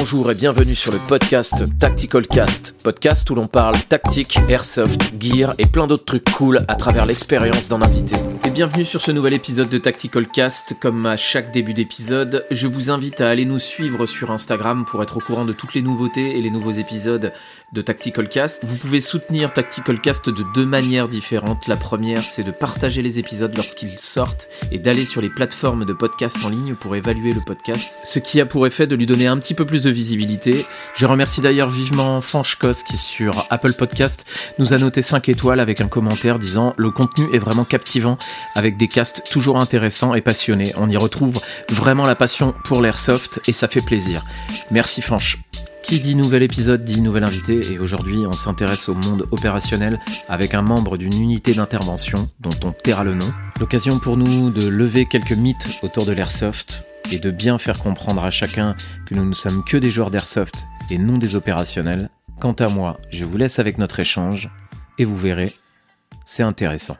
Bonjour et bienvenue sur le podcast Tactical Cast, podcast où l'on parle tactique, airsoft, gear et plein d'autres trucs cool à travers l'expérience d'un invité. Et bienvenue sur ce nouvel épisode de Tactical Cast. Comme à chaque début d'épisode, je vous invite à aller nous suivre sur Instagram pour être au courant de toutes les nouveautés et les nouveaux épisodes de Tactical Cast. Vous pouvez soutenir Tactical Cast de deux manières différentes. La première, c'est de partager les épisodes lorsqu'ils sortent et d'aller sur les plateformes de podcast en ligne pour évaluer le podcast, ce qui a pour effet de lui donner un petit peu plus de visibilité. Je remercie d'ailleurs vivement Fanchkos qui sur Apple Podcast nous a noté 5 étoiles avec un commentaire disant le contenu est vraiment captivant avec des casts toujours intéressants et passionnés. On y retrouve vraiment la passion pour l'airsoft et ça fait plaisir. Merci Fanch. Qui dit nouvel épisode dit nouvel invité et aujourd'hui on s'intéresse au monde opérationnel avec un membre d'une unité d'intervention dont on taira le nom. L'occasion pour nous de lever quelques mythes autour de l'airsoft et de bien faire comprendre à chacun que nous ne sommes que des joueurs d'airsoft et non des opérationnels. Quant à moi, je vous laisse avec notre échange et vous verrez, c'est intéressant.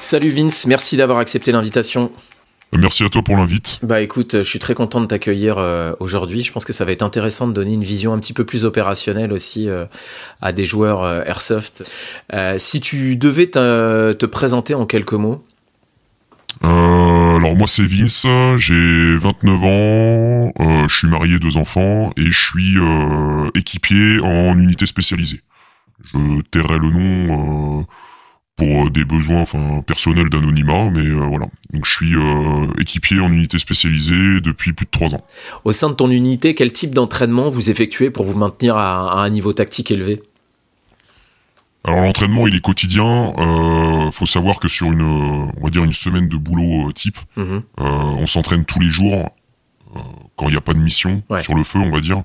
Salut Vince, merci d'avoir accepté l'invitation. Merci à toi pour l'invite. Bah écoute, je suis très content de t'accueillir euh, aujourd'hui. Je pense que ça va être intéressant de donner une vision un petit peu plus opérationnelle aussi euh, à des joueurs euh, airsoft. si tu devais te présenter en quelques mots. alors moi c'est Vince, j'ai 29 ans, je suis marié, deux enfants et je suis équipier en unité spécialisée. Je tairai le nom pour euh, des besoins enfin personnels d'anonymat mais euh, voilà. Donc je suis euh, équipier en unité spécialisée depuis plus de trois ans. Au sein de ton unité quel type d'entraînement vous effectuez pour vous maintenir à, un niveau tactique élevé? Alors l'entraînement il est quotidien. Euh, faut savoir que sur une on va dire une semaine de boulot type mhm. on s'entraîne tous les jours quand il n'y a pas de mission sur le feu on va dire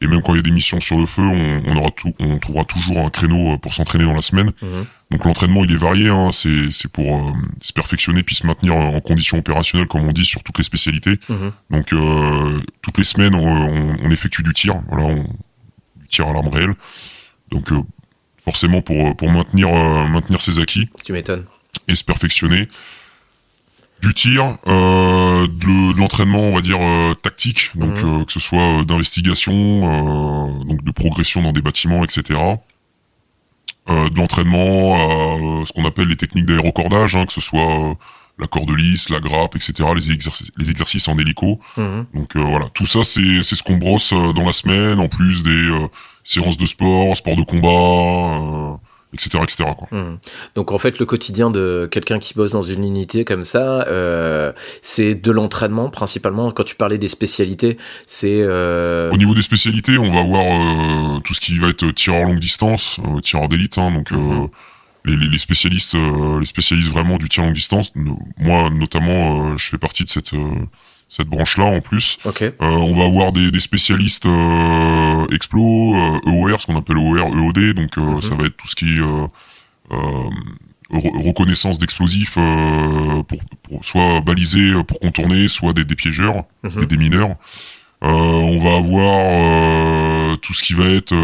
et même quand il y a des missions sur le feu, on, on aura tout, on trouvera toujours un créneau euh, pour s'entraîner dans la semaine. Mhm. Donc l'entraînement il est varié, hein, c'est c'est pour euh, se perfectionner puis se maintenir en condition opérationnelle comme on dit sur toutes les spécialités. Mhm. Donc euh, toutes les semaines on, on, effectue du tir, voilà, on, du tir à l'arme réelle. Donc euh, forcément pour pour maintenir maintenir ses acquis. Tu m'étonnes. Et se perfectionner du tir, euh, de, l'entraînement, on va dire euh, tactique, donc mhm. euh, que ce soit d'investigation, donc de progression dans des bâtiments, etc. de l'entraînement, ce qu'on appelle les techniques d'aérocordage, hein, que ce soit la corde lisse, la grappe, etc. Les exercices, les exercices en hélico. Mhm. Donc voilà, tout ça c'est c'est ce qu'on brosse dans la semaine, en plus des séances de sport, sport de combat etc etc quoi. Mmh. donc en fait le quotidien de quelqu'un qui bosse dans une unité comme ça euh, c'est de l'entraînement principalement quand tu parlais des spécialités c'est euh... au niveau des spécialités on va voir euh, tout ce qui va être tireur longue distance euh, tireur d'élite hein, donc mmh. les, les, spécialistes les spécialistes vraiment du tir longue distance moi notamment je fais partie de cette cette branche-là en plus. Euh, on va avoir des, des spécialistes euh, explo, euh, EOR, ce qu'on appelle EOR, EOD, donc euh, mhm. ça va être tout ce qui est euh, reconnaissance d'explosifs pour, pour, soit baliser pour contourner, soit des, des piégeurs, mhm. des mineurs. on va avoir tout ce qui va être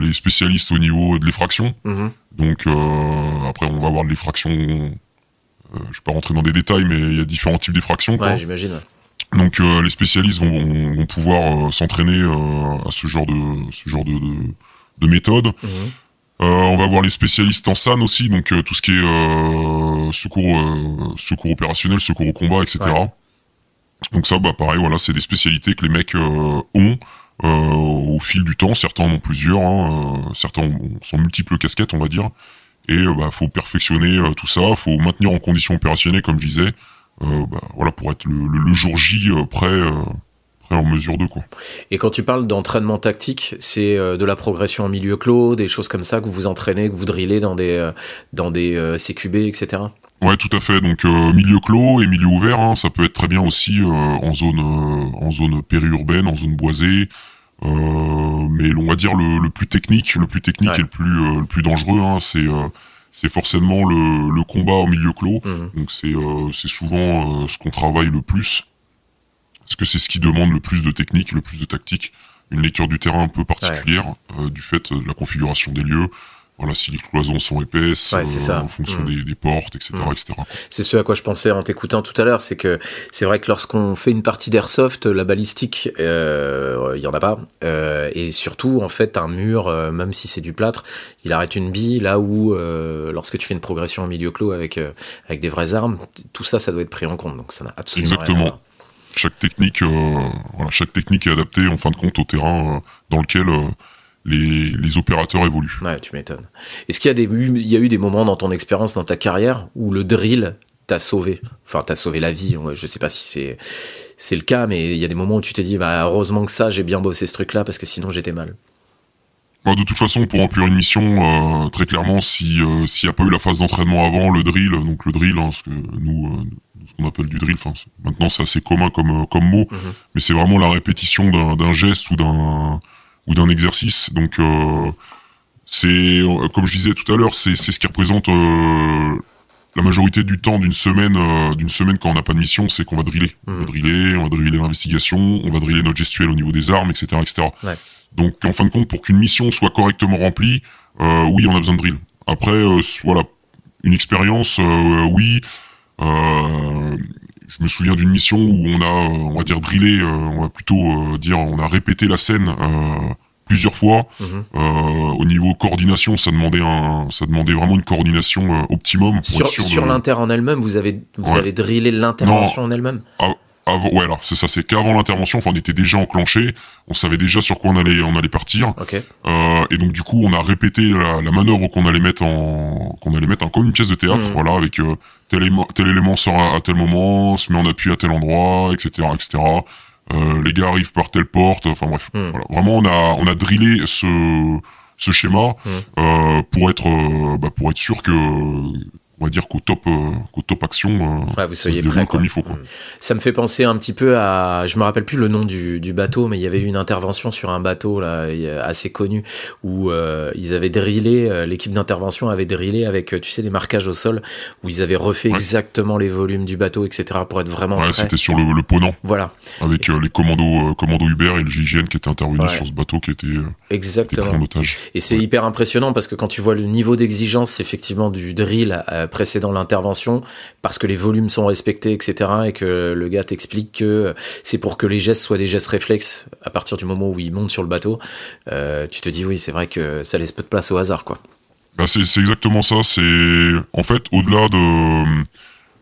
les spécialistes au niveau de l'effraction. Mhm. Donc après on va avoir de l'effraction euh, je vais pas rentrer dans des détails, mais il y a différents types d'effractions. Ouais, j'imagine. Donc euh, les spécialistes vont, vont, pouvoir euh, s'entraîner à ce genre de ce genre de, de, de méthode. Mhm. on va voir les spécialistes en SAN aussi, donc tout ce qui est secours secours opérationnel, secours au combat, etc. Donc ça, bah pareil, voilà, c'est des spécialités que les mecs ont au fil du temps. Certains en ont plusieurs, hein, certains sont multiples casquettes, on va dire et euh, bah faut perfectionner euh, tout ça, faut maintenir en condition opérationnelle comme je disais, euh, bah, voilà pour être le, le, jour J prêt prêt en mesure de quoi. Et quand tu parles d'entraînement tactique, c'est de la progression en milieu clos, des choses comme ça que vous vous entraînez, que vous drillez dans des dans des CQB, etc. Ouais, tout à fait. Donc milieu clos et milieu ouvert, hein, ça peut être très bien aussi en zone en zone périurbaine, en zone boisée, euh, mais on va dire le, le, plus technique, le plus technique et le plus euh, le plus dangereux, hein, c'est euh, c'est forcément le, le, combat au milieu clos. Mhm. Donc c'est c'est souvent ce qu'on travaille le plus, parce que c'est ce qui demande le plus de technique, le plus de tactique, une lecture du terrain un peu particulière du fait de la configuration des lieux, voilà, si les cloisons sont épaisses, ouais, euh, en fonction mm. des, portes, etc., mm. etc. C'est ce à quoi je pensais en t'écoutant tout à l'heure, c'est que c'est vrai que lorsqu'on fait une partie d'airsoft, la balistique, il euh, y en a pas, euh, et surtout en fait un mur, euh, même si c'est du plâtre, il arrête une bille là où lorsque tu fais une progression en milieu clos avec avec des vraies armes, tout ça, ça doit être pris en compte, donc ça n'a absolument Exactement. Rien chaque technique, voilà, chaque technique est adaptée en fin de compte au terrain dans lequel les, les opérateurs évoluent. Ouais, tu m'étonnes. Est-ce qu'il y a des, il y a eu des moments dans ton expérience, dans ta carrière, où le drill t'a sauvé, enfin t'a sauvé la vie. Je sais pas si c'est c'est le cas, mais il y a des moments où tu t'es dit, bah heureusement que ça, j'ai bien bossé ce truc-là parce que sinon j'étais mal. Bah, de toute façon, pour remplir une mission, euh, très clairement, si euh, s'il n'y a pas eu la phase d'entraînement avant, le drill, donc le drill, hein, ce que nous, euh, ce qu'on appelle du drill, enfin maintenant c'est assez commun comme comme mot, mhm. mais c'est vraiment la répétition d'un geste ou d'un ou d'un exercice. Donc euh, c'est, comme je disais tout à l'heure, c'est ce qui représente euh, la majorité du temps d'une semaine, euh, d'une semaine quand on n'a pas de mission, c'est qu'on va driller. On va mmh. driller, on va driller l'investigation, on va driller notre gestuelle au niveau des armes, etc., etc. Donc en fin de compte, pour qu'une mission soit correctement remplie, oui, on a besoin de drill. Après, voilà, une expérience, oui. Je me souviens d'une mission où on a, on va dire drillé, on va plutôt dire, on a répété la scène plusieurs fois. Mhm. Euh, au niveau coordination, ça demandait un, ça demandait vraiment une coordination euh, optimum. sur sur l'inter en elle-même, vous avez vous avez drillé l'intervention en elle-même. Avant, ouais, alors c'est ça, c'est qu'avant l'intervention, enfin, on était déjà enclenché, on savait déjà sur quoi on allait, on allait partir. Euh, et donc du coup, on a répété la, la manœuvre qu'on allait mettre en, qu'on allait mettre en comme une pièce de théâtre, mhm. voilà, avec euh, tel, élément, tel élément sort à, tel moment, se met en appui à tel endroit, etc., etc. Euh, les gars arrivent par telle porte. Enfin bref, hmm. voilà. vraiment on a on a drillé ce ce schéma hmm. euh, pour être euh, bah, pour être sûr que on va dire qu'au top, euh, qu'au top action, euh, vous soyez prêt comme il faut. Quoi. Ça me fait penser un petit peu à, je me rappelle plus le nom du, du bateau, mais il y avait eu une intervention sur un bateau là assez connu où euh, ils avaient drillé, l'équipe d'intervention avait drillé avec, tu sais, des marquages au sol où ils avaient refait exactement les volumes du bateau, etc. pour être vraiment. Ouais, c'était sur le, le ponant. Voilà. Avec les commandos, commandos Uber et le GIGN qui étaient intervenus sur ce bateau qui était. exactement. en otage. Et c'est hyper impressionnant parce que quand tu vois le niveau d'exigence effectivement du drill précédant l'intervention parce que les volumes sont respectés, etc. Et que le gars t'explique que c'est pour que les gestes soient des gestes réflexes à partir du moment où il monte sur le bateau. Euh, tu te dis oui, c'est vrai que ça laisse peu de place au hasard, quoi. Bah c'est exactement ça. C'est en fait au-delà de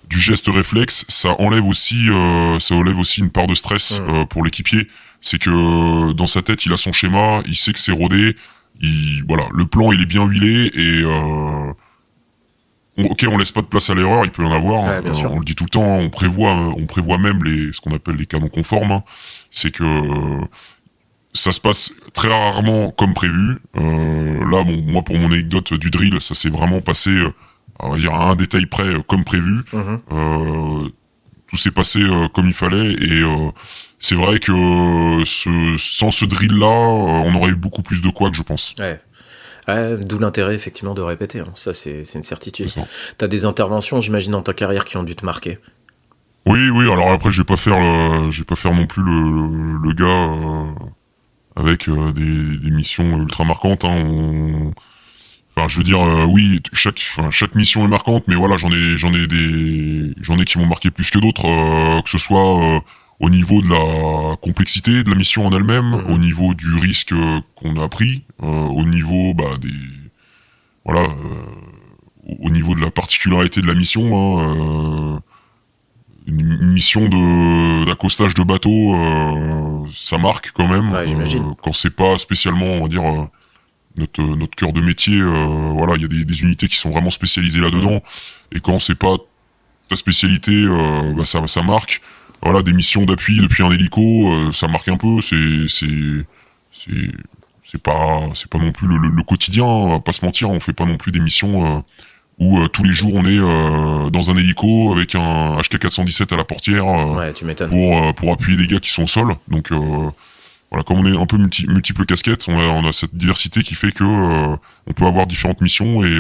du geste réflexe, ça enlève aussi euh, ça enlève aussi une part de stress mmh. euh, pour l'équipier. C'est que dans sa tête, il a son schéma, il sait que c'est rodé. Il, voilà, le plan il est bien huilé et ok, on laisse pas de place à l'erreur, il peut y en avoir. Hein. on le dit tout le temps, on prévoit, on prévoit même les, ce qu'on appelle les canons conformes. Hein. C'est que ça se passe très rarement comme prévu. Euh, là, bon, moi, pour mon anecdote du drill, ça s'est vraiment passé, euh, on va dire à un détail près, euh, comme prévu. Mm-hmm. euh, tout s'est passé euh, comme il fallait et c'est vrai que ce, sans ce drill-là, on aurait eu beaucoup plus de quoi que je pense. Ouais. D'où l'intérêt effectivement de répéter, hein. ça c'est une certitude. Tu as des interventions, j'imagine, dans ta carrière qui ont dû te marquer? Oui, oui. Alors après, je vais pas faire, je vais pas faire non plus le, le, gars euh, avec euh, des, des, missions ultra marquantes. Hein. Enfin, je veux dire, euh, oui, chaque, chaque mission est marquante, mais voilà, j'en ai, j'en ai des, j'en ai qui m'ont marqué plus que d'autres, que ce soit au niveau de la complexité de la mission en elle-même, mhm. au niveau du risque qu'on a pris, euh, au niveau bah, des voilà, euh, au niveau de la particularité de la mission. Hein, euh, une mission de d'accostage de bateau, ça marque quand même. quand c'est pas spécialement, on va dire notre notre cœur de métier, voilà, il y a des, des, unités qui sont vraiment spécialisées là-dedans. Et quand c'est pas ta spécialité, bah ça ça marque voilà des missions d'appui depuis un hélico euh, ça marque un peu c'est c'est c'est c'est pas c'est pas non plus le, le, quotidien on va pas se mentir on fait pas non plus des missions euh, où euh, tous les jours on est dans un hélico avec un HK 417 à la portière ouais, tu pour pour appuyer des gars qui sont au sol. Donc voilà comme on est un peu multi, multiples casquettes on a, on a cette diversité qui fait que on peut avoir différentes missions et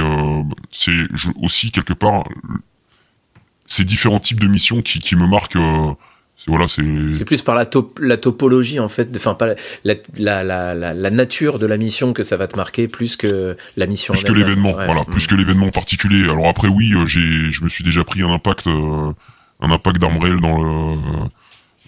c'est aussi quelque part ces différents types de missions qui, qui me marquent voilà, c'est. Plus par la, la topologie en fait, enfin pas la, la, la, la, nature de la mission que ça va te marquer plus que la mission. Plus que l'événement, voilà, plus mm. que l'événement particulier. Alors après oui, euh, j'ai, je me suis déjà pris un impact, euh, un impact d'arme réelle dans le.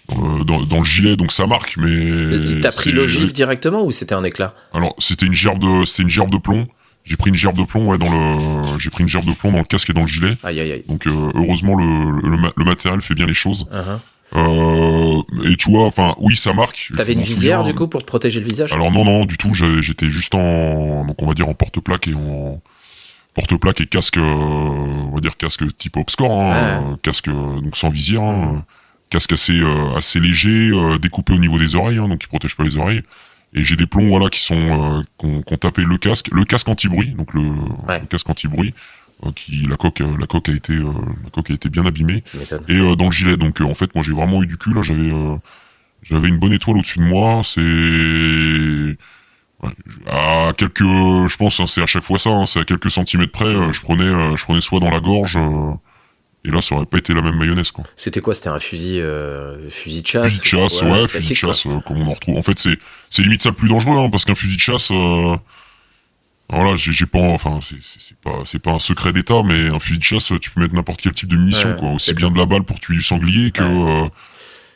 Dans le, dans, le gilet, donc ça marque, mais. T'as pris l'ogive directement ou c'était un éclat? Alors c'était une gerbe de, une gerbe de plomb. J'ai pris une gerbe de plomb ouais, dans le, j'ai pris une gerbe de plomb dans le casque et dans le gilet. Aïe aïe aïe. Donc euh, heureusement le, le, matériel fait bien les choses. Uh-huh. Euh, et tu vois, enfin, oui, ça marque. T'avais une visière du coup pour te protéger le visage? Alors non, non, du tout. J'étais juste en, donc on va dire en porte-plaque et en porte-plaque et casque, euh, on va dire casque type Oxcore, hein, casque donc sans visière, hein, casque assez euh, assez léger, découpé au niveau des oreilles, hein, donc qui protège pas les oreilles. Et j'ai des plombs voilà qui sont qu'on tapé le casque, le casque anti-bruit, donc le, le casque anti-bruit euh, qui la coque euh, la coque a été euh, la coque a été bien abîmée. Et dans le gilet. Donc en fait moi j'ai vraiment eu du cul là. J'avais j'avais une bonne étoile au-dessus de moi. C'est à quelques je pense hein, c'est à chaque fois ça hein, c'est à quelques centimètres près je prenais je prenais soit dans la gorge et là, ça aurait pas été la même mayonnaise, quoi. C'était quoi? C'était un fusil, fusil de chasse? Fusil de chasse, ouais, fusil de chasse, comme on en retrouve. En fait, c'est, c'est limite ça le plus dangereux, hein, parce qu'un fusil de chasse, voilà, j'ai pas, enfin, c'est pas, c'est pas un secret d'État, mais un fusil de chasse, tu peux mettre n'importe quel type de munition, quoi. Aussi bien de la balle pour tuer du sanglier que euh,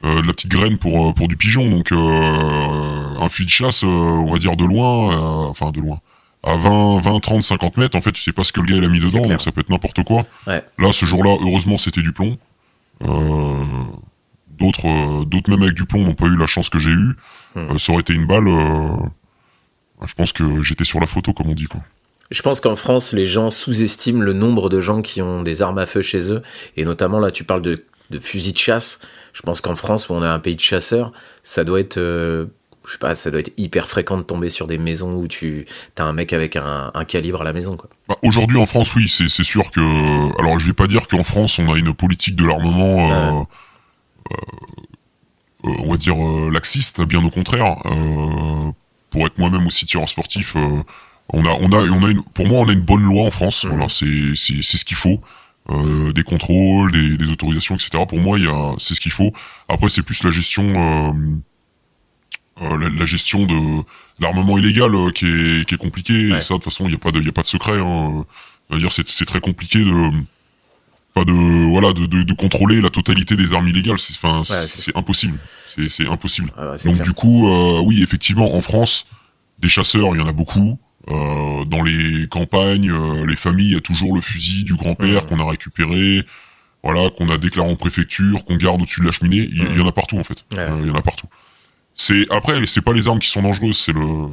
euh, de la petite graine pour euh, pour du pigeon. Donc, un fusil de chasse, on va dire de loin, enfin de loin, à 20, 20, 30, 50 mètres, en fait, tu sais pas ce que le gars il a mis dedans, donc ça peut être n'importe quoi. Là, ce jour-là, heureusement, c'était du plomb. d'autres, d'autres même avec du plomb n'ont pas eu la chance que j'ai eue. Hmm. ça aurait été une balle je pense que j'étais sur la photo, comme on dit, quoi. Je pense qu'en France, les gens sous-estiment le nombre de gens qui ont des armes à feu chez eux. Et notamment, là, tu parles de, de fusils de chasse. Je pense qu'en France, où on est un pays de chasseurs, ça doit être, euh, je sais pas, ça doit être hyper fréquent de tomber sur des maisons où tu as un mec avec un, calibre à la maison, quoi. Bah, aujourd'hui, en France, oui, c'est sûr que. Alors, je vais pas dire qu'en France, on a une politique de l'armement. Euh, euh, on va dire laxiste, bien au contraire pour être moi-même aussi tireur sportif, euh, on a, on a, on a une, pour moi, on a une bonne loi en France. Mhm. Voilà, c'est, c'est, c'est ce qu'il faut. Euh, des contrôles, des, des, autorisations, etc. Pour moi, il y a, c'est ce qu'il faut. Après, c'est plus la gestion, euh, euh la, gestion de l'armement illégal euh, qui est, qui est compliquée. Et ça, de toute façon, il n'y a pas de, il y a pas de secret. Hein. dire, c'est, c'est très compliqué de, pas de, voilà, de, de, de, contrôler la totalité des armes illégales. C'est, enfin, c'est, impossible. C'est impossible. Ah Donc du coup, euh, oui, effectivement, en France, des chasseurs, il y en a beaucoup. Euh, dans les campagnes, euh, les familles, il y a toujours le fusil du grand-père qu'on a récupéré, voilà, qu'on a déclaré en préfecture, qu'on garde au-dessus de la cheminée. Il, y en a partout en fait. il y en a partout. C'est après, c'est pas les armes qui sont dangereuses, c'est le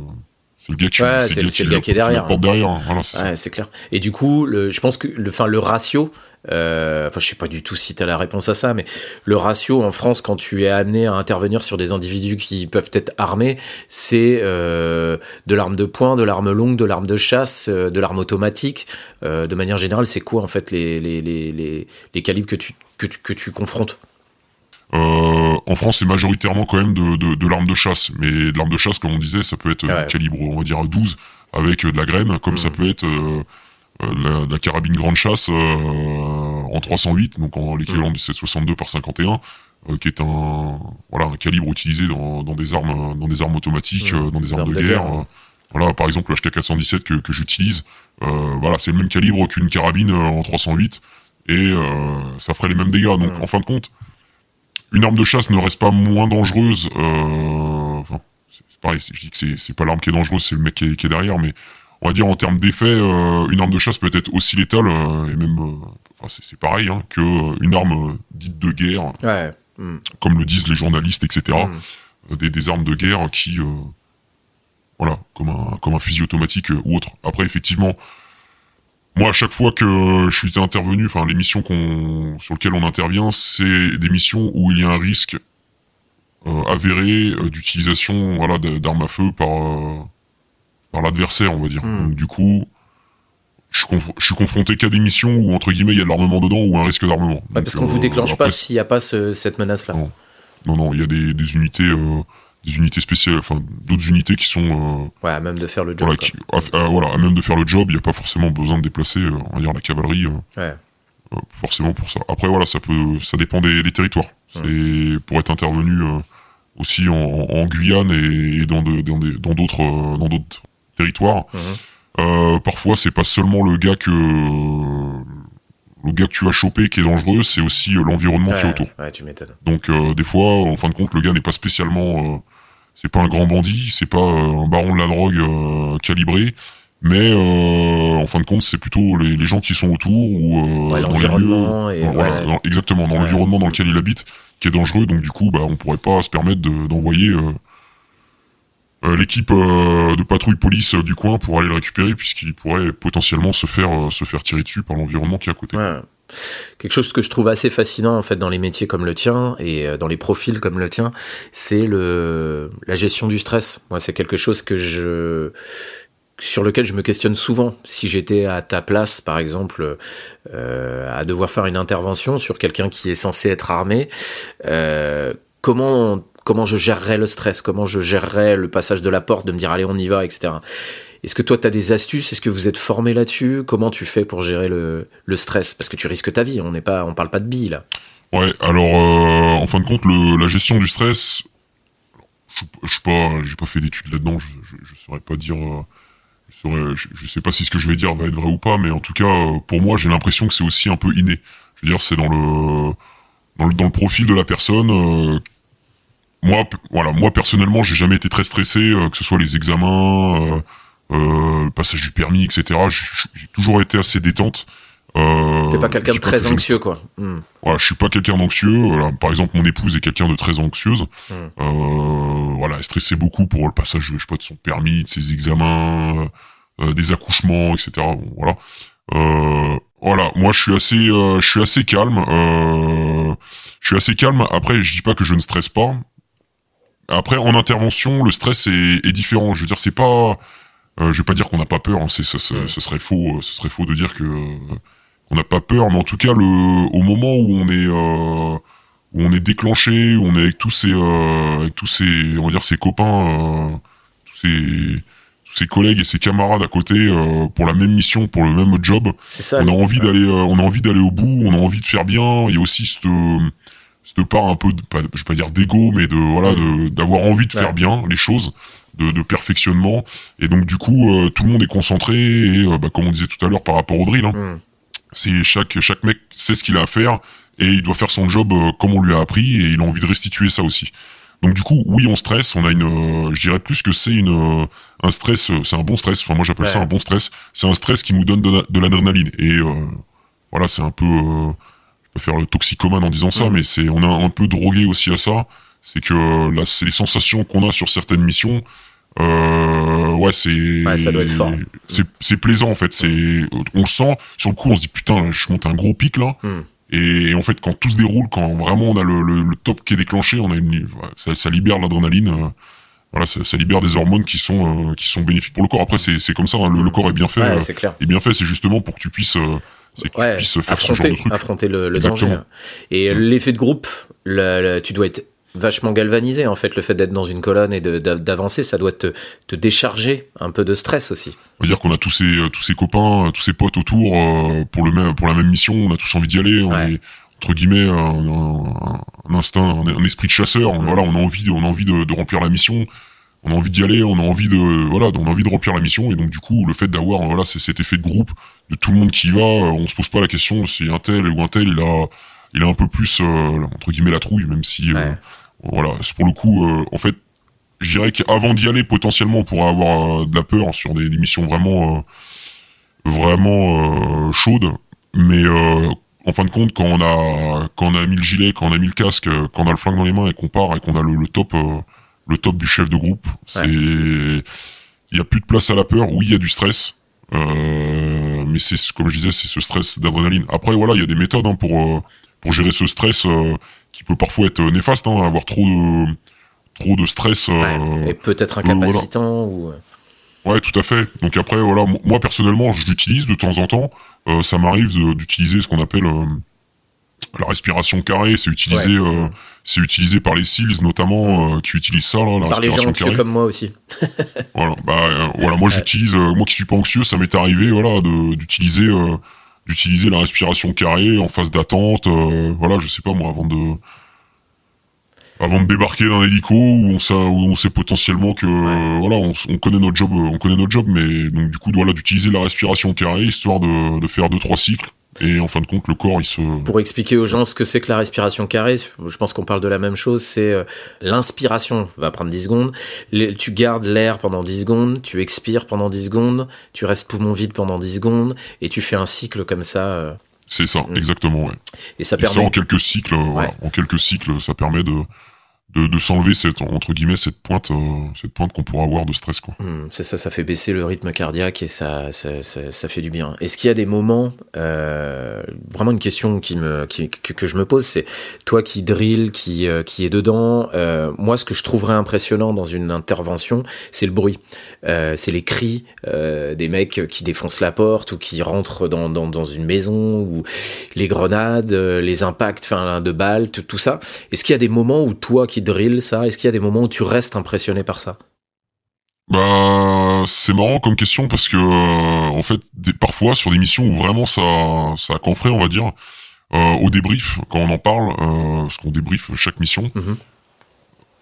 c'est le gars qui, ouais, c'est le, le, gars qui est derrière. derrière. Hein. Voilà, c'est ouais, clair. Et du coup, le, je pense que le, le ratio, euh, enfin, je sais pas du tout si tu as la réponse à ça, mais le ratio en France, quand tu es amené à intervenir sur des individus qui peuvent être armés, c'est euh, de l'arme de poing, de l'arme longue, de l'arme de chasse, euh, de l'arme automatique. Euh, de manière générale, c'est quoi en fait les, les, les, les, les calibres que tu, que tu, que tu confrontes? Euh, en France, c'est majoritairement quand même de, de, de l'arme de chasse. Mais de l'arme de chasse, comme on disait, ça peut être ah calibre, on va dire, 12 avec euh, de la graine, comme ça mmh. peut être euh, la, la, carabine grande chasse en 308, donc en l'équivalent mmh. du 762 par 51, qui est un voilà un calibre utilisé dans, dans des armes dans des armes automatiques, mmh. dans des armes de, guerre. voilà, par exemple le HK417 que, que j'utilise, voilà, c'est le même calibre qu'une carabine en 308 et ça ferait les mêmes dégâts. Donc en fin de compte, une arme de chasse ne reste pas moins dangereuse. Euh, enfin, c'est pareil, je dis que c'est pas l'arme qui est dangereuse, c'est le mec qui est, derrière, mais on va dire en termes d'effet, euh, une arme de chasse peut être aussi létale, euh, et même, enfin, c'est pareil, hein, que une arme dite de guerre, ouais. Hmm. comme le disent les journalistes, etc. Hmm. Des, des, armes de guerre qui, voilà, comme un, comme un fusil automatique ou autre. Après, effectivement, moi, à chaque fois que je suis intervenu, enfin, les missions qu'on, sur lesquelles on intervient, c'est des missions où il y a un risque euh, avéré euh, d'utilisation, voilà, d'armes à feu par euh, par l'adversaire, on va dire. Hmm. Donc, du coup, je, je suis confronté qu'à des missions où entre guillemets il y a de l'armement dedans ou un risque d'armement. parce qu'on vous déclenche pas s'il n'y a pas ce, cette menace-là. Non. non, non, il y a des, des unités des unités spéciales, enfin d'autres unités qui sont euh, ouais, à même de faire le job. Voilà, à, même de faire le job, il n'y a pas forcément besoin de déplacer, euh, on va dire la cavalerie. Euh. forcément pour ça. Après voilà, ça peut, ça dépend des, territoires. C'est pour être intervenu aussi en, Guyane et, dans d'autres dans d'autres territoires. Mhm. parfois, c'est pas seulement le gars que le gars que tu as chopé qui est dangereux, c'est aussi l'environnement qui est autour. Ouais, tu m'étonnes. Donc des fois, en fin de compte, le gars n'est pas spécialement c'est pas un grand bandit, c'est pas euh, un baron de la drogue euh, calibré, mais euh, en fin de compte, c'est plutôt les, gens qui sont autour ou dans les lieux, exactement dans l'environnement dans lequel il habite, qui est dangereux. Donc du coup, bah, on pourrait pas se permettre d'envoyer l'équipe de patrouille police du coin pour aller le récupérer, puisqu'il pourrait potentiellement se faire se faire tirer dessus par l'environnement qui est à côté. Quelque chose que je trouve assez fascinant en fait dans les métiers comme le tien et euh, dans les profils comme le tien, c'est le la gestion du stress. Moi, c'est quelque chose que je sur lequel je me questionne souvent. Si j'étais à ta place, par exemple, euh, à devoir faire une intervention sur quelqu'un qui est censé être armé, euh, comment comment je gérerais le stress, comment je gérerais le passage de la porte, de me dire allez on y va, etc. Est-ce que toi, tu as des astuces? Est-ce que vous êtes formé là-dessus? Comment tu fais pour gérer le, stress? Parce que tu risques ta vie, on n'est pas, on parle pas de billes là. Ouais, alors euh, en fin de compte, la gestion du stress, je, je suis pas, pas fait d'études là-dedans, je, je, saurais pas dire, euh, je, je, sais pas si ce que je vais dire va être vrai ou pas, mais en tout cas, euh, pour moi, j'ai l'impression que c'est aussi un peu inné. Je veux dire, c'est dans le, dans le, dans le profil de la personne. moi, voilà, moi personnellement, j'ai jamais été très stressé, que ce soit les examens euh, passage du permis, etc. J'ai toujours été assez détente. Euh, T'es pas quelqu'un de très anxieux, quoi. Hmm. Voilà, je suis pas quelqu'un d'anxieux. par exemple, mon épouse est quelqu'un de très anxieuse. Hmm. Euh, voilà, elle stressait beaucoup pour le passage, je sais pas, de son permis, de ses examens, euh, des accouchements, etc. voilà. Euh, voilà, moi je suis assez, euh, je suis assez calme. je suis assez calme. Après, je dis pas que je ne stresse pas. Après, en intervention, le stress est, est différent. Je veux dire, c'est pas euh, je vais pas dire qu'on n'a pas peur, hein, c'est, ce, serait faux, ce serait faux de dire que qu'on n'a pas peur, mais en tout cas le, au moment où on est euh, où on est déclenché, où on est avec tous ses euh, avec tous ses on va dire ses copains, euh, tous ses tous ses collègues et ses camarades à côté euh, pour la même mission, pour le même job, ça, on a envie d'aller on a envie d'aller au bout, on a envie de faire bien. Il y a aussi cette cette part un peu, de, pas, je vais pas dire d'ego, mais de voilà, de d'avoir envie de faire bien les choses de, de, perfectionnement. Et donc du coup, euh, tout le monde est concentré et euh, bah, comme on disait tout à l'heure par rapport au drill, hein, mm. c'est chaque chaque mec sait ce qu'il a à faire et il doit faire son job euh, comme on lui a appris et il a envie de restituer ça aussi. Donc du coup, oui, on stresse. On a une, je dirais plus que c'est une un stress. C'est un bon stress. Enfin, moi j'appelle ça un bon stress. C'est un stress qui nous donne de, l'adrénaline. Et voilà, c'est un peu. faire le toxicomane en disant ça, mm. mais c'est on a un peu drogué aussi à ça. C'est que là, c'est les sensations qu'on a sur certaines missions euh, ouais, c'est. ça doit être fort. C'est plaisant en fait. C'est, on le sent. Sur le coup, on se dit putain, je monte un gros pic là. Hmm. Et, en fait, quand tout se déroule, quand vraiment on a le, le, top qui est déclenché, on a une, ça, ça libère l'adrénaline. Euh, voilà, ça, ça, libère des hormones qui sont euh, qui sont bénéfiques pour le corps. Après, c'est c'est comme ça. Hein, le, corps est bien fait. Ouais, c'est clair. Est bien fait. C'est justement pour que tu puisses c'est que tu puisses faire affronter, ce genre de truc. affronter le, le danger. Et l'effet de groupe, tu dois être vachement galvanisé en fait le fait d'être dans une colonne et d'avancer ça doit te, te, décharger un peu de stress aussi. On va dire qu'on a tous ces tous ces copains tous ces potes autour euh, pour le même pour la même mission on a tous envie d'y aller on est entre guillemets un, instinct un, esprit de chasseur voilà on a envie on a envie de, de, remplir la mission on a envie d'y aller on a envie de voilà on a envie de remplir la mission et donc du coup le fait d'avoir voilà cet effet de groupe de tout le monde qui va on se pose pas la question si un tel ou un tel il a il a un peu plus euh, entre guillemets la trouille même si euh, voilà, c'est pour le coup, euh, en fait, je dirais qu'avant d'y aller, potentiellement, on pourrait avoir euh, de la peur sur des, missions vraiment, euh, vraiment chaudes. Mais en fin de compte, quand on a, quand on a mis le gilet, quand on a mis le casque, quand on a le flingue dans les mains et qu'on part et qu'on a le, top, le top du chef de groupe, c'est, il y a plus de place à la peur. Oui, il y a du stress. mais c'est comme je disais, c'est ce stress d'adrénaline. Après voilà, il y a des méthodes hein, pour pour gérer ce stress qui peut parfois être néfaste, hein, avoir trop de trop de stress. Euh, et peut-être incapacitant ou. Euh. Ouais, tout à fait. Donc après, voilà, moi personnellement, je l'utilise de temps en temps. Euh, ça m'arrive d'utiliser ce qu'on appelle la respiration carrée. C'est utilisé, c'est utilisé par les SEALs notamment, qui utilisent ça, là, la par respiration les gens carrée. comme moi aussi. voilà, bah voilà, moi j'utilise, moi qui suis pas anxieux, ça m'est arrivé, voilà, d'utiliser d'utiliser la respiration carrée en phase d'attente. voilà, je sais pas moi, avant de avant de débarquer d'un hélico où on sait, où on sait potentiellement que voilà on, on, connaît notre job on connaît notre job mais donc du coup voilà d'utiliser la respiration carrée histoire de, de faire deux trois cycles et en fin de compte, le corps, il se... Pour expliquer aux gens ce que c'est que la respiration carrée, je pense qu'on parle de la même chose, c'est euh, l'inspiration va prendre 10 secondes, tu gardes l'air pendant 10 secondes, tu expires pendant 10 secondes, tu restes poumon vide pendant 10 secondes, et tu fais un cycle comme ça. Euh. C'est ça, mm. exactement, ouais. Et ça permet... en quelques cycles, en quelques cycles, ça permet de de, s'enlever cette entre guillemets cette pointe euh, cette pointe qu'on pourra avoir de stress quoi. Hmm, c'est ça, ça fait baisser le rythme cardiaque et ça ça, fait du bien. Est-ce qu'il y a des moments euh, vraiment une question qui me qui, que, je me pose c'est toi qui drill qui euh, qui est dedans moi ce que je trouverais impressionnant dans une intervention c'est le bruit c'est les cris des mecs qui défoncent la porte ou qui rentrent dans dans, dans une maison ou les grenades les impacts enfin de balles tout, tout ça est-ce qu'il y a des moments où toi qui drill ça? Est-ce qu'il y a des moments où tu restes impressionné par ça? Bah, c'est marrant comme question parce que euh, en fait, des, parfois sur des missions où vraiment ça, ça a on va dire, euh, au débrief quand on en parle, euh, parce qu'on débrief chaque mission, mhm.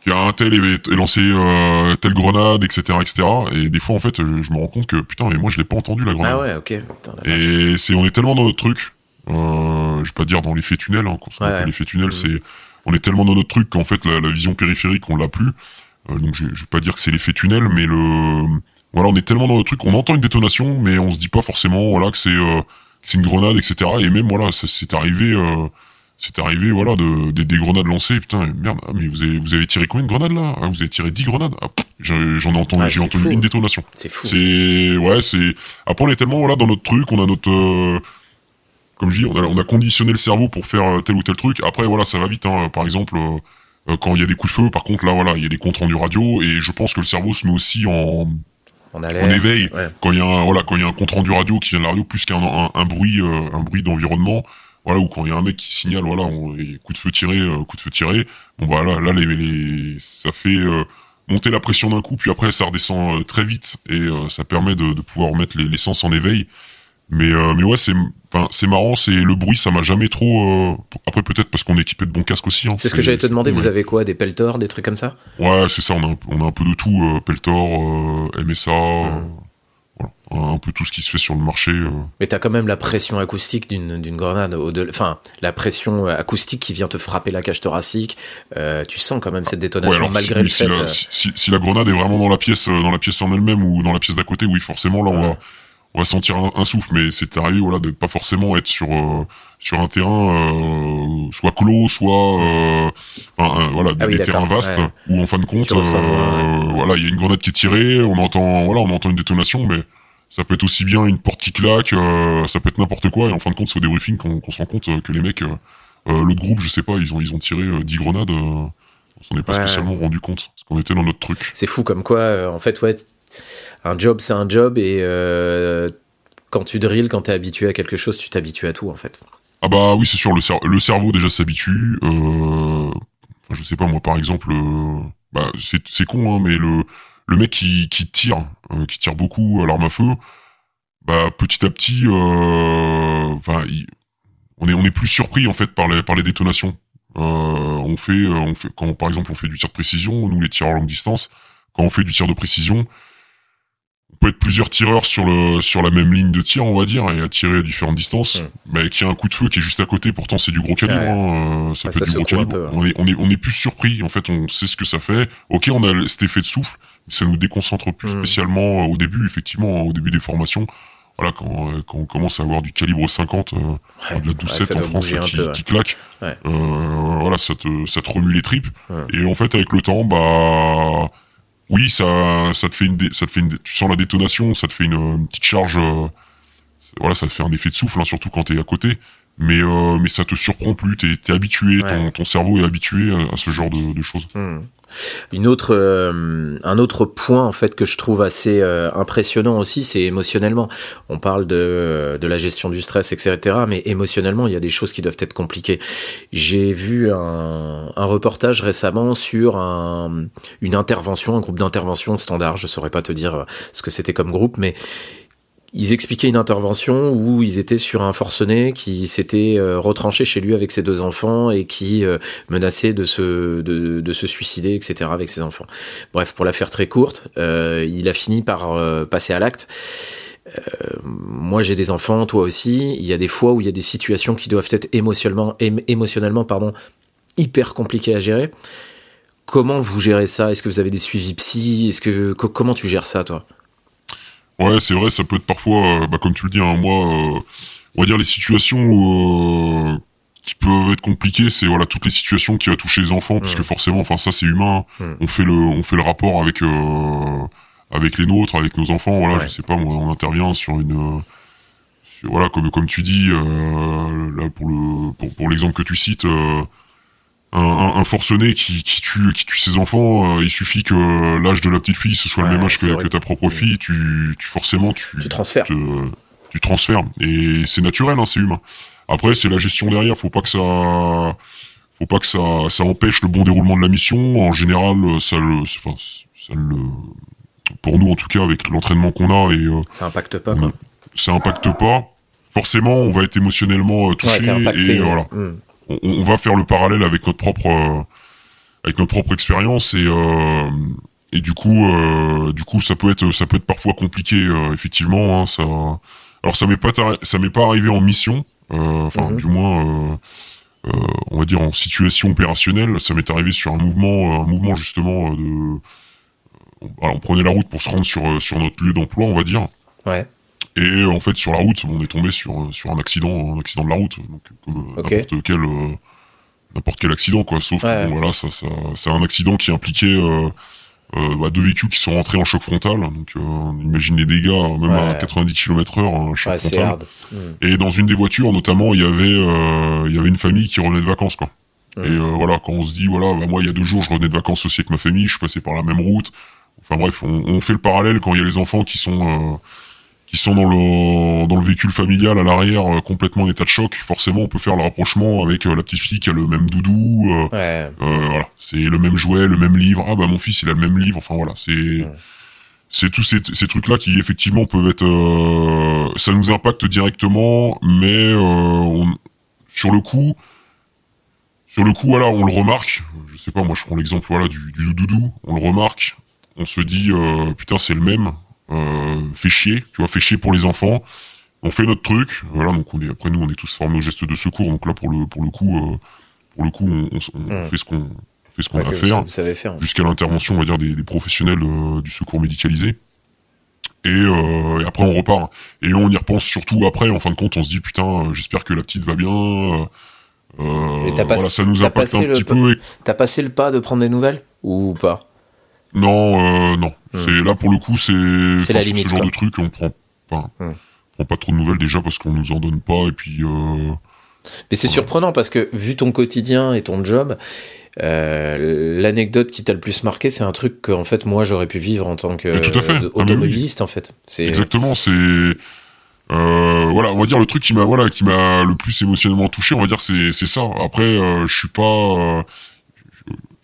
il y a un tel est, lancé euh, telle grenade, etc., etc. Et des fois, en fait, je, me rends compte que putain, mais moi, je l'ai pas entendu la grenade. Ah ouais, ok. et c'est, on est tellement dans notre truc. Je vais pas dire dans l'effet tunnel. Hein, quand ouais, l'effet tunnel, mhm. c'est on est tellement dans notre truc qu'en fait la, vision périphérique on l'a plus. Euh, donc je, je vais pas dire que c'est l'effet tunnel, mais le voilà on est tellement dans notre truc, on entend une détonation, mais on se dit pas forcément voilà que c'est euh, c'est une grenade, etc. Et même voilà c'est arrivé. Euh, c'est arrivé, voilà, de, des grenades lancées. Putain, merde, ah, mais vous avez, vous avez tiré combien de grenades là? Ah, Vous avez tiré 10 grenades? Ah, J'en ai entendu, j'ai entendu une détonation. C'est fou. C'est, ouais, c'est. Après, on est tellement voilà dans notre truc, on a notre, comme je dis, on a, conditionné le cerveau pour faire euh, tel ou tel truc. Après, voilà, ça va vite. Hein. Par exemple, euh, euh, quand il y a des coups de feu, par contre, là, voilà, il y a des comptes rendus radio, et je pense que le cerveau se met aussi en en, éveil quand il y a un, voilà quand il y a un compte rendu radio qui vient de la radio plus qu'un un, bruit un bruit d'environnement voilà ou quand il y a un mec qui signale voilà on, coup de feu tiré coup de feu tiré bon bah là là les, les ça fait monter la pression d'un coup puis après ça redescend très vite et ça permet de, de pouvoir mettre les, les sens en éveil mais euh, mais ouais, c'est enfin c'est marrant, c'est le bruit, ça m'a jamais trop. Euh, après peut-être parce qu'on est équipé de bons casques aussi. Hein, c'est ce que j'allais te demander. Vous avez quoi, des Peltor, des trucs comme ça? Ouais, c'est ça. On a on a un peu de tout, euh, Peltor, MSA. Mmh. Voilà, un peu tout ce qui se fait sur le marché. Mais t'as quand même la pression acoustique d'une d'une grenade, au enfin la pression acoustique qui vient te frapper la cage thoracique. tu sens quand même cette détonation malgré le fait. La, si, si, la grenade est vraiment dans la pièce, dans la pièce en elle-même ou dans la pièce d'à côté, oui, forcément là on va on va sentir un, souffle, mais c'est arrivé voilà de pas forcément être sur euh, sur un terrain euh, soit clos, soit euh, voilà ah des terrains vastes où en fin de compte voilà il y a une grenade qui est tirée, on entend voilà on entend une détonation, mais ça peut être aussi bien une porte qui claque, ça peut être n'importe quoi et en fin de compte c'est au débriefing qu'on se rend compte que les mecs l'autre groupe je sais pas ils ont ils ont tiré 10 grenades on s'en est pas spécialement rendu compte parce qu'on était dans notre truc. C'est fou comme quoi en fait ouais un job, c'est un job et euh, quand tu drilles, quand tu es habitué à quelque chose, tu t'habitues à tout en fait. Ah bah oui, c'est sûr, le, cerveau déjà s'habitue. Euh, je sais pas moi, par exemple, euh, bah, c'est con, hein, mais le, le mec qui, tire, euh, qui tire beaucoup à l'arme à feu, bah petit à petit, enfin, on est on est plus surpris en fait par les par les détonations. on fait on fait quand par exemple on fait du tir de précision, nous les tireurs longue distance, quand on fait du tir de précision, peut être plusieurs tireurs sur le sur la même ligne de tir, on va dire, et à tirer à différentes distances, hmm. mais qui a un coup de feu qui est juste à côté. Pourtant, c'est du gros calibre. Hein, euh, ça peut être du gros calibre. On est on est on est plus surpris. En fait, on sait ce que ça fait. Ok, on a cet effet de souffle, mais ça nous déconcentre plus hmm. spécialement euh, au début. Effectivement, au début des formations. Voilà, quand, euh, quand on commence à avoir du calibre 50, euh, de la 12-7 en France qui, qui, claque, euh, voilà, ça te, ça te remue les tripes. Et en fait, avec le temps, bah, oui, ça, ça te fait une, ça te fait une, tu sens la détonation, ça te fait une, petite charge, euh, voilà, ça te fait un effet de souffle, hein, surtout quand t'es à côté. Mais, euh, mais ça te surprend plus, t'es, es habitué, ton, ton cerveau est habitué à, ce genre de, de choses. Hmm. Une autre, euh, un autre point en fait que je trouve assez euh, impressionnant aussi, c'est émotionnellement. On parle de, de la gestion du stress, etc. Mais émotionnellement, il y a des choses qui doivent être compliquées. J'ai vu un, un, reportage récemment sur un, une intervention, un groupe d'intervention standard. Je saurais pas te dire ce que c'était comme groupe, mais ils expliquaient une intervention où ils étaient sur un forcené qui s'était euh, retranché chez lui avec ses deux enfants et qui euh, menaçait de se, de, de, se suicider, etc. avec ses enfants. Bref, pour la faire très courte, euh, il a fini par passer à l'acte. moi j'ai des enfants, toi aussi. Il y a des fois où il y a des situations qui doivent être émotionnellement, émotionnellement pardon, hyper compliquées à gérer. Comment vous gérez ça? Est-ce que vous avez des suivis psy? Est-ce que comment tu gères ça, toi? Ouais, c'est vrai, ça peut être parfois, euh, bah, comme tu le dis, hein, moi, euh, on va dire les situations euh, qui peuvent être compliquées, c'est voilà toutes les situations qui va toucher les enfants, parce que forcément, enfin ça c'est humain. On fait le, on fait le rapport avec avec les nôtres, avec nos enfants. Voilà, je sais pas, moi, on intervient sur une voilà comme comme tu dis là pour le pour, pour l'exemple que tu cites un, un, forcené qui, qui, tue qui tue ses enfants, euh, il suffit que l'âge de la petite fille ce soit le même âge que, ta propre fille, tu, tu forcément tu, tu transfères. tu transfères et c'est naturel, hein, c'est humain. Après c'est la gestion derrière, faut pas que ça faut pas que ça ça empêche le bon déroulement de la mission. En général, ça le enfin, ça le pour nous en tout cas avec l'entraînement qu'on a et euh, ça impacte pas quoi. Ça impacte pas. Forcément, on va être émotionnellement euh, touché et voilà. Hmm on, va faire le parallèle avec notre propre euh, avec notre propre expérience et euh, et du coup euh, du coup ça peut être ça peut être parfois compliqué effectivement hein, ça alors ça m'est pas ça m'est pas arrivé en mission enfin mhm. du moins on va dire en situation opérationnelle ça m'est arrivé sur un mouvement un mouvement justement de on prenait la route pour se rendre sur sur notre lieu d'emploi on va dire ouais et en fait, sur la route, on est tombé sur sur un accident, un accident de la route, donc comme euh, n'importe quel euh, n'importe quel accident, quoi. Sauf que bon, voilà, ça, ça c'est un accident qui impliquait euh, euh, bah, deux véhicules qui sont rentrés en choc frontal. Donc, on imagine les dégâts, même à 90 km/h, un choc frontal. Hmm. Et dans une des voitures, notamment, il y avait il y avait une famille qui revenait de vacances, quoi. Hmm. Et voilà, quand on se dit, voilà, bah, moi, il y a deux jours, je revenais de vacances aussi avec ma famille, je suis passé par la même route. Enfin bref, on, on fait le parallèle quand il y a les enfants qui sont qui sont dans le dans le véhicule familial à l'arrière euh, complètement en état de choc, forcément on peut faire le rapprochement avec euh, la petite fille qui a le même doudou, euh, voilà, c'est le même jouet, le même livre. Ah bah mon fils il a le même livre. Enfin voilà, c'est c'est tous ces, ces trucs là qui effectivement peuvent être, ça nous impacte directement, mais on, sur le coup, sur le coup voilà, on le remarque. Je sais pas, moi je prends l'exemple voilà du, du doudou, on le remarque, on se dit putain c'est le même euh, fait chier, tu vois, fait chier pour les enfants. On fait notre truc, voilà. Donc on est après nous, on est tous formés aux gestes de secours. Donc là, pour le pour le coup, euh, pour le coup, on, hmm. fait ce qu'on fait ce qu'on a à faire, faire jusqu'à l'intervention, on va dire, des, professionnels euh, du secours médicalisé. Et, après on repart. Et on y repense surtout après. En fin de compte, on se dit putain, j'espère que la petite va bien. Euh, voilà, ça nous impacte un petit peu. T'as passé le pas de prendre des nouvelles ou pas? Non, euh, non. Hmm. C'est là pour le coup, c'est ce genre de truc, on prend pas, hmm. prend pas trop de nouvelles déjà parce qu'on nous en donne pas et puis. Euh, Mais c'est surprenant parce que vu ton quotidien et ton job, euh, l'anecdote qui t'a le plus marqué, c'est un truc que en fait moi j'aurais pu vivre en tant que ah, automobiliste en fait. Exactement, c'est euh, voilà, on va dire le truc qui m'a voilà qui m'a le plus émotionnellement touché, on va dire c'est c'est ça. Après, euh, je suis pas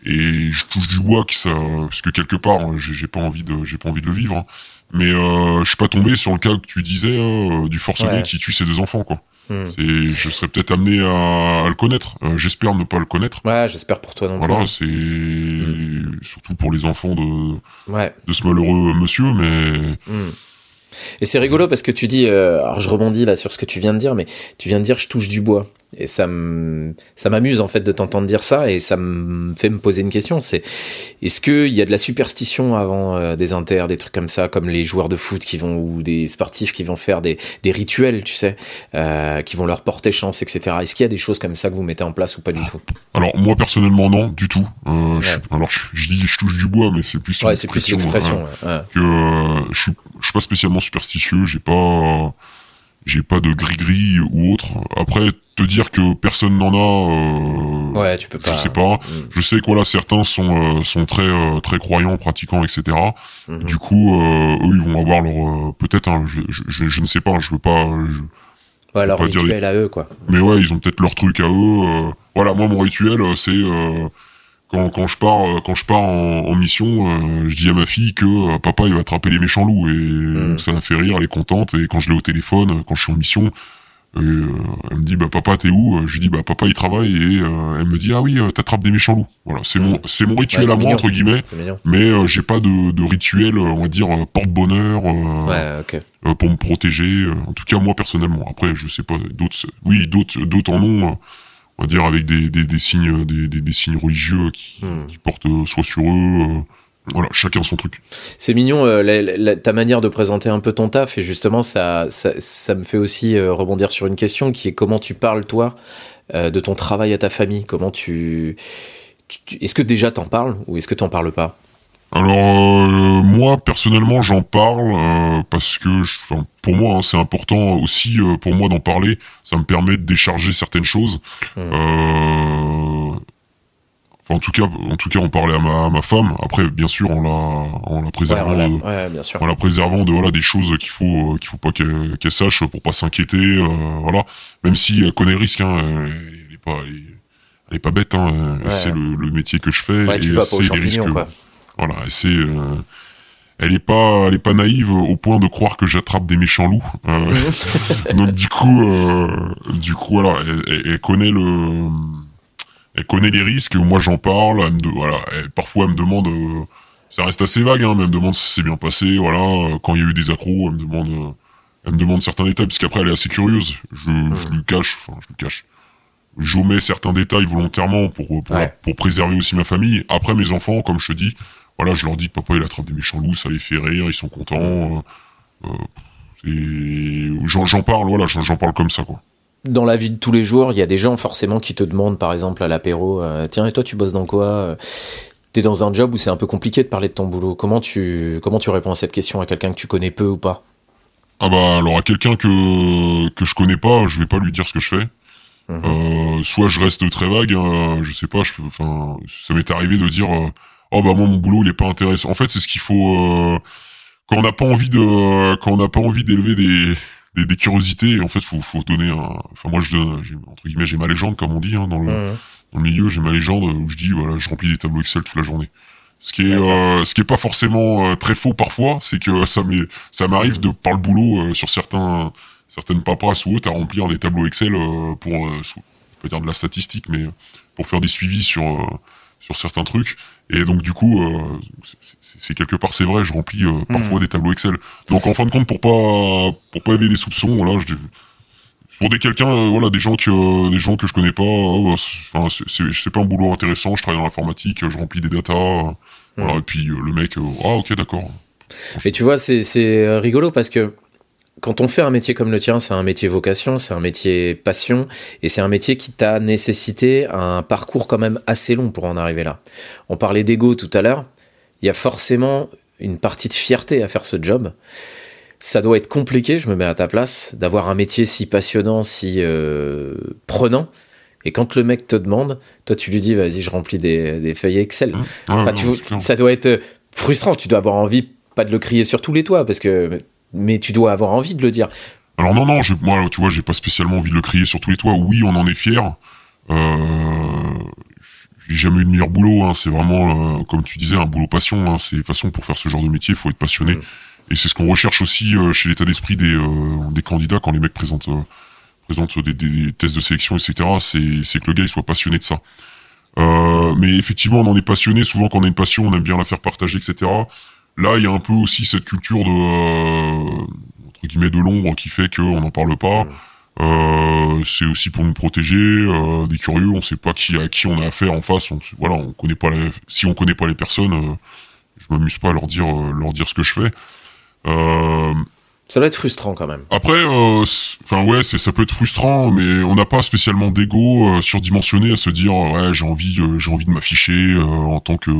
et je touche du bois que ça parce que quelque part hein, j'ai pas envie de j'ai pas envie de le vivre hein. mais euh, je suis pas tombé sur le cas que tu disais hein, du forcené qui tue ses deux enfants quoi hmm. c'est je serais peut-être amené à, le connaître euh, j'espère ne pas le connaître ouais j'espère pour toi non voilà c'est hmm. surtout pour les enfants de de ce malheureux monsieur mais hmm. Et c'est rigolo parce que tu dis, euh, alors je rebondis là sur ce que tu viens de dire, mais tu viens de dire je touche du bois. Et ça ça m'amuse en fait de t'entendre dire ça et ça me fait me poser une question. C'est est-ce qu'il y a de la superstition avant euh, des inters, des trucs comme ça, comme les joueurs de foot qui vont ou des sportifs qui vont faire des, des rituels, tu sais, euh, qui vont leur porter chance, etc. Est-ce qu'il y a des choses comme ça que vous mettez en place ou pas du tout? Alors moi personnellement non, du tout. Euh, je, alors je, dis je touche du bois, mais c'est plus ouais, c'est plus l'expression. Hein, que euh, je, suis, je suis pas spécialement superstitieux, j'ai pas j'ai pas de gris-gris ou autre. Après, te dire que personne n'en a, euh, ouais, tu peux pas. Je sais pas. Mm. Je sais que voilà, certains sont euh, sont très euh, très croyants, pratiquants, etc. Mm-hmm. Du coup, eux, ils vont avoir leur peut-être. Hein, je, je, je, ne sais pas. Je veux pas. Je, ouais, leur rituel à eux, quoi. Mais ouais, ils ont peut-être leur truc à eux. voilà, moi, mon rituel, c'est quand, quand je pars quand je pars en, mission, je dis à ma fille que papa il va attraper les méchants loups et mm. ça la fait rire, elle est contente et quand je l'ai au téléphone, quand je suis en mission, euh, elle me dit bah papa t'es où? Je lui dis bah papa il travaille et euh, elle me dit ah oui euh, t'attrapes des méchants loups. Voilà c'est mon c'est mon rituel à moi entre guillemets. Mais j'ai pas de, de rituel on va dire porte bonheur pour me protéger. en tout cas moi personnellement. Après je sais pas d'autres oui d'autres d'autres en ont. On va dire avec des, des, des signes des, des, signes religieux qui, hmm. qui portent soit sur eux voilà, chacun son truc. C'est mignon, euh, ta manière de présenter un peu ton taf, et justement, ça, ça, me fait aussi euh, rebondir sur une question qui est comment tu parles, toi, euh, de ton travail à ta famille? Comment tu. est-ce que déjà t'en parles, ou est-ce que t'en parles pas? Alors moi personnellement j'en parle parce que pour moi hein, c'est important aussi pour moi d'en parler ça me permet de décharger certaines choses mmh en tout cas, en tout cas, on parlait à ma, ma femme. Après, bien sûr, on la, on la préservant, de, la préservant de voilà des choses qu'il faut, qu'il faut pas qu'elle sache pour pas s'inquiéter, euh, voilà. Même si elle connaît le risque, hein, elle est pas, elle est, pas bête, hein. C'est le, le, métier que je fais et c'est les risques. Voilà, c'est. Euh, elle est pas, elle est pas naïve au point de croire que j'attrape des méchants loups. Euh, donc du coup, du coup, voilà, elle connaît le elle connaît les risques, moi j'en parle, elle me voilà, parfois elle me demande, euh, ça reste assez vague, hein, mais elle me demande si c'est bien passé, voilà, euh, quand il y a eu des accros, elle me demande, euh, elle me demande certains détails, parce qu'après elle est assez curieuse, je, je lui cache, enfin je lui cache, j'omets certains détails volontairement pour pour, pour, préserver aussi ma famille. Après mes enfants, comme je te dis, voilà, je leur dis papa il attrape des méchants loups, ça les fait rire, ils sont contents, euh, j'en parle, voilà, j'en parle comme ça quoi dans la vie de tous les jours, il y a des gens forcément qui te demandent, par exemple, à l'apéro, euh, tiens, et toi, tu bosses dans quoi euh, T'es dans un job où c'est un peu compliqué de parler de ton boulot. Comment tu, comment tu réponds à cette question à quelqu'un que tu connais peu ou pas? Ah bah alors à quelqu'un que que je connais pas, je vais pas lui dire ce que je fais. Euh, soit je reste très vague, hein, je sais pas. Je, enfin, ça m'est arrivé de dire, oh bah moi mon boulot il est pas intéressant. En fait, c'est ce qu'il faut quand on n'a pas envie de, quand on n'a pas envie d'élever des des, des, curiosités. En fait, faut, faut donner un. Enfin, moi, je donne, entre guillemets, j'ai ma légende, comme on dit hein, dans, le, dans le milieu. J'ai ma légende où je dis, voilà, je remplis des tableaux Excel toute la journée. Ce qui est, euh, ce qui est pas forcément euh, très faux parfois, c'est que ça m'est, ça m'arrive de par le boulot euh, sur certains, certaines paperasses ou autres à remplir des tableaux Excel pour, je peux dire de la statistique, mais pour faire des suivis sur sur certains trucs. Et donc du coup, euh, c'est quelque part c'est vrai, je remplis euh, parfois mm. des tableaux Excel. Donc en fin de compte, pour pas pour pas éveiller des soupçons, voilà, je pour des quelqu'un, euh, voilà, des gens que des gens que je connais pas, enfin c'est pas un boulot intéressant. Je travaille dans l'informatique, je remplis des datas, voilà, mm. et puis le mec, ah ok d'accord. Mais tu vois, c'est rigolo parce que quand on fait un métier comme le tien, c'est un métier vocation, c'est un métier passion, et c'est un métier qui t'a nécessité un parcours quand même assez long pour en arriver là. On parlait d'ego tout à l'heure, il y a forcément une partie de fierté à faire ce job. Ça doit être compliqué, je me mets à ta place, d'avoir un métier si passionnant, si euh, prenant. Et quand le mec te demande, toi tu lui dis vas-y je remplis des, feuilles Excel. Enfin, tu, ça doit être frustrant, tu dois avoir envie pas de le crier sur tous les toits parce que mais tu dois avoir envie de le dire. Alors non, non, moi, tu vois, j'ai pas spécialement envie de le crier sur tous les toits. Oui, on en est fier. Euh, j'ai jamais eu de meilleur boulot. Hein. C'est vraiment, euh, comme tu disais, un boulot passion. Hein. C'est façon pour faire ce genre de métier, il faut être passionné. Mm. Et c'est ce qu'on recherche aussi euh, chez l'état d'esprit des, des candidats quand les mecs présentent, présentent des, des, tests de sélection, etc. C'est que le gars il soit passionné de ça. mais effectivement, on en est passionné. Souvent, quand on a une passion, on aime bien la faire partager, etc. Là, il y a un peu aussi cette culture de euh, entre guillemets de l'ombre qui fait qu'on n'en parle pas. Euh, c'est aussi pour nous protéger euh, des curieux. On sait pas qui à qui on a affaire en face. On, voilà, on connaît pas les, si on connaît pas les personnes, euh, je m'amuse pas à leur dire leur dire ce que je fais. ça doit être frustrant quand même. Après, enfin ouais, ça peut être frustrant, mais on n'a pas spécialement d'ego surdimensionné à se dire ouais j'ai envie j'ai envie de m'afficher en tant que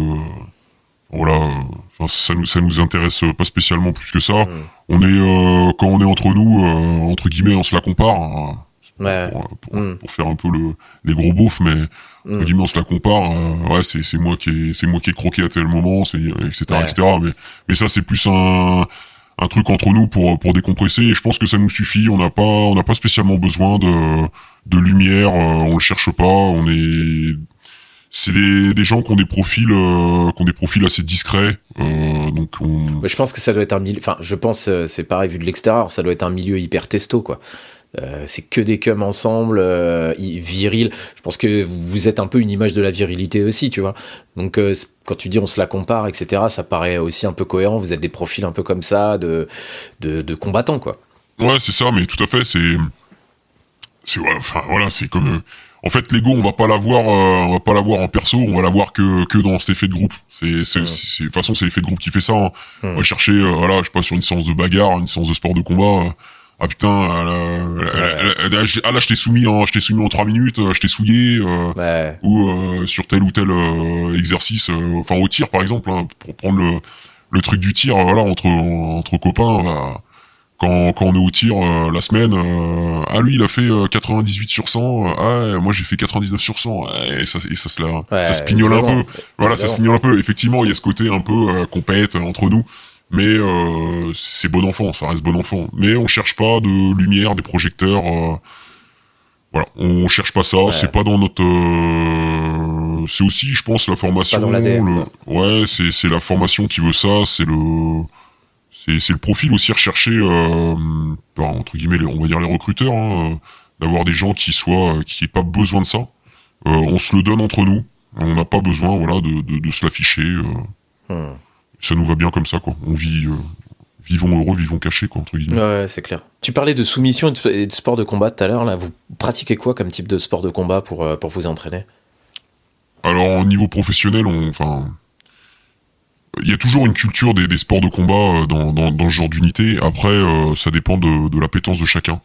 voilà, enfin, ça nous ça nous intéresse pas spécialement plus que ça. On est euh, quand on est entre nous, euh, entre guillemets, on se la compare. Hein. pour, mm. pour, faire un peu le, les gros beaufs, mais mm. entre guillemets, on se la compare. Euh, ouais, c'est c'est moi qui c'est moi qui ai croqué à tel moment, c'est etc etc. Mais mais ça c'est plus un un truc entre nous pour pour décompresser et je pense que ça nous suffit on n'a pas on n'a pas spécialement besoin de de lumière on le cherche pas on est c'est des, des, gens qui ont des profils, qui ont des profils assez discrets. donc, je pense que ça doit être un milieu. Enfin, je pense, c'est pareil vu de l'extérieur, ça doit être un milieu hyper testo, quoi. Euh, c'est que des cums ensemble, euh, viril. Je pense que vous êtes un peu une image de la virilité aussi, tu vois. Donc euh, quand tu dis on se la compare, etc., ça paraît aussi un peu cohérent. Vous êtes des profils un peu comme ça de de, de combattants, quoi. Ouais, c'est ça, mais tout à fait. C'est c'est enfin voilà, c'est comme euh, en fait l'ego, on va pas l'avoir, on va pas l'avoir en perso, on va l'avoir que que dans cet effet de groupe. C'est c'est de toute façon c'est l'effet de groupe qui fait ça. Hein. On va chercher, voilà, je sais pas sur une séance de bagarre, une séance de sport de combat ah putain, ah là je t'ai soumis en, je t'ai soumis en trois minutes, euh, je t'ai souillé, euh, ou euh, sur tel ou tel exercice, enfin au tir par exemple, hein, pour prendre le, le truc du tir, voilà entre entre copains, bah, quand quand on est au tir la semaine, ah lui il a fait 98 sur 100, ah moi j'ai fait 99 sur 100, et ça et ça se la, ça se pignole un peu, voilà ça se pignole un peu. Effectivement il y a ce côté un peu compète entre nous mais euh, c'est bon enfant, ça reste bon enfant. Mais on cherche pas de lumière, des projecteurs. Euh, voilà, on cherche pas ça. C'est pas dans notre. Euh, c'est aussi, je pense, la formation. le, ouais, c'est c'est la formation qui veut ça. C'est le c'est le profil aussi recherché euh, par entre guillemets, on va dire les recruteurs, hein, d'avoir des gens qui soient qui aient pas besoin de ça. on se le donne entre nous. On n'a pas besoin, voilà, de de, de se l'afficher. Hmm ça nous va bien comme ça, quoi. On vit, euh, vivons heureux, vivons cachés, quoi, entre guillemets. Ouais, c'est clair. Tu parlais de soumission et de, sport de combat tout à l'heure, là. Vous pratiquez quoi comme type de sport de combat pour, euh, pour vous entraîner? Alors, au niveau professionnel, on, enfin, il y a toujours une culture des, des sports de combat euh, dans, dans, dans ce genre d'unité. Après, ça dépend de, de l'appétence de chacun.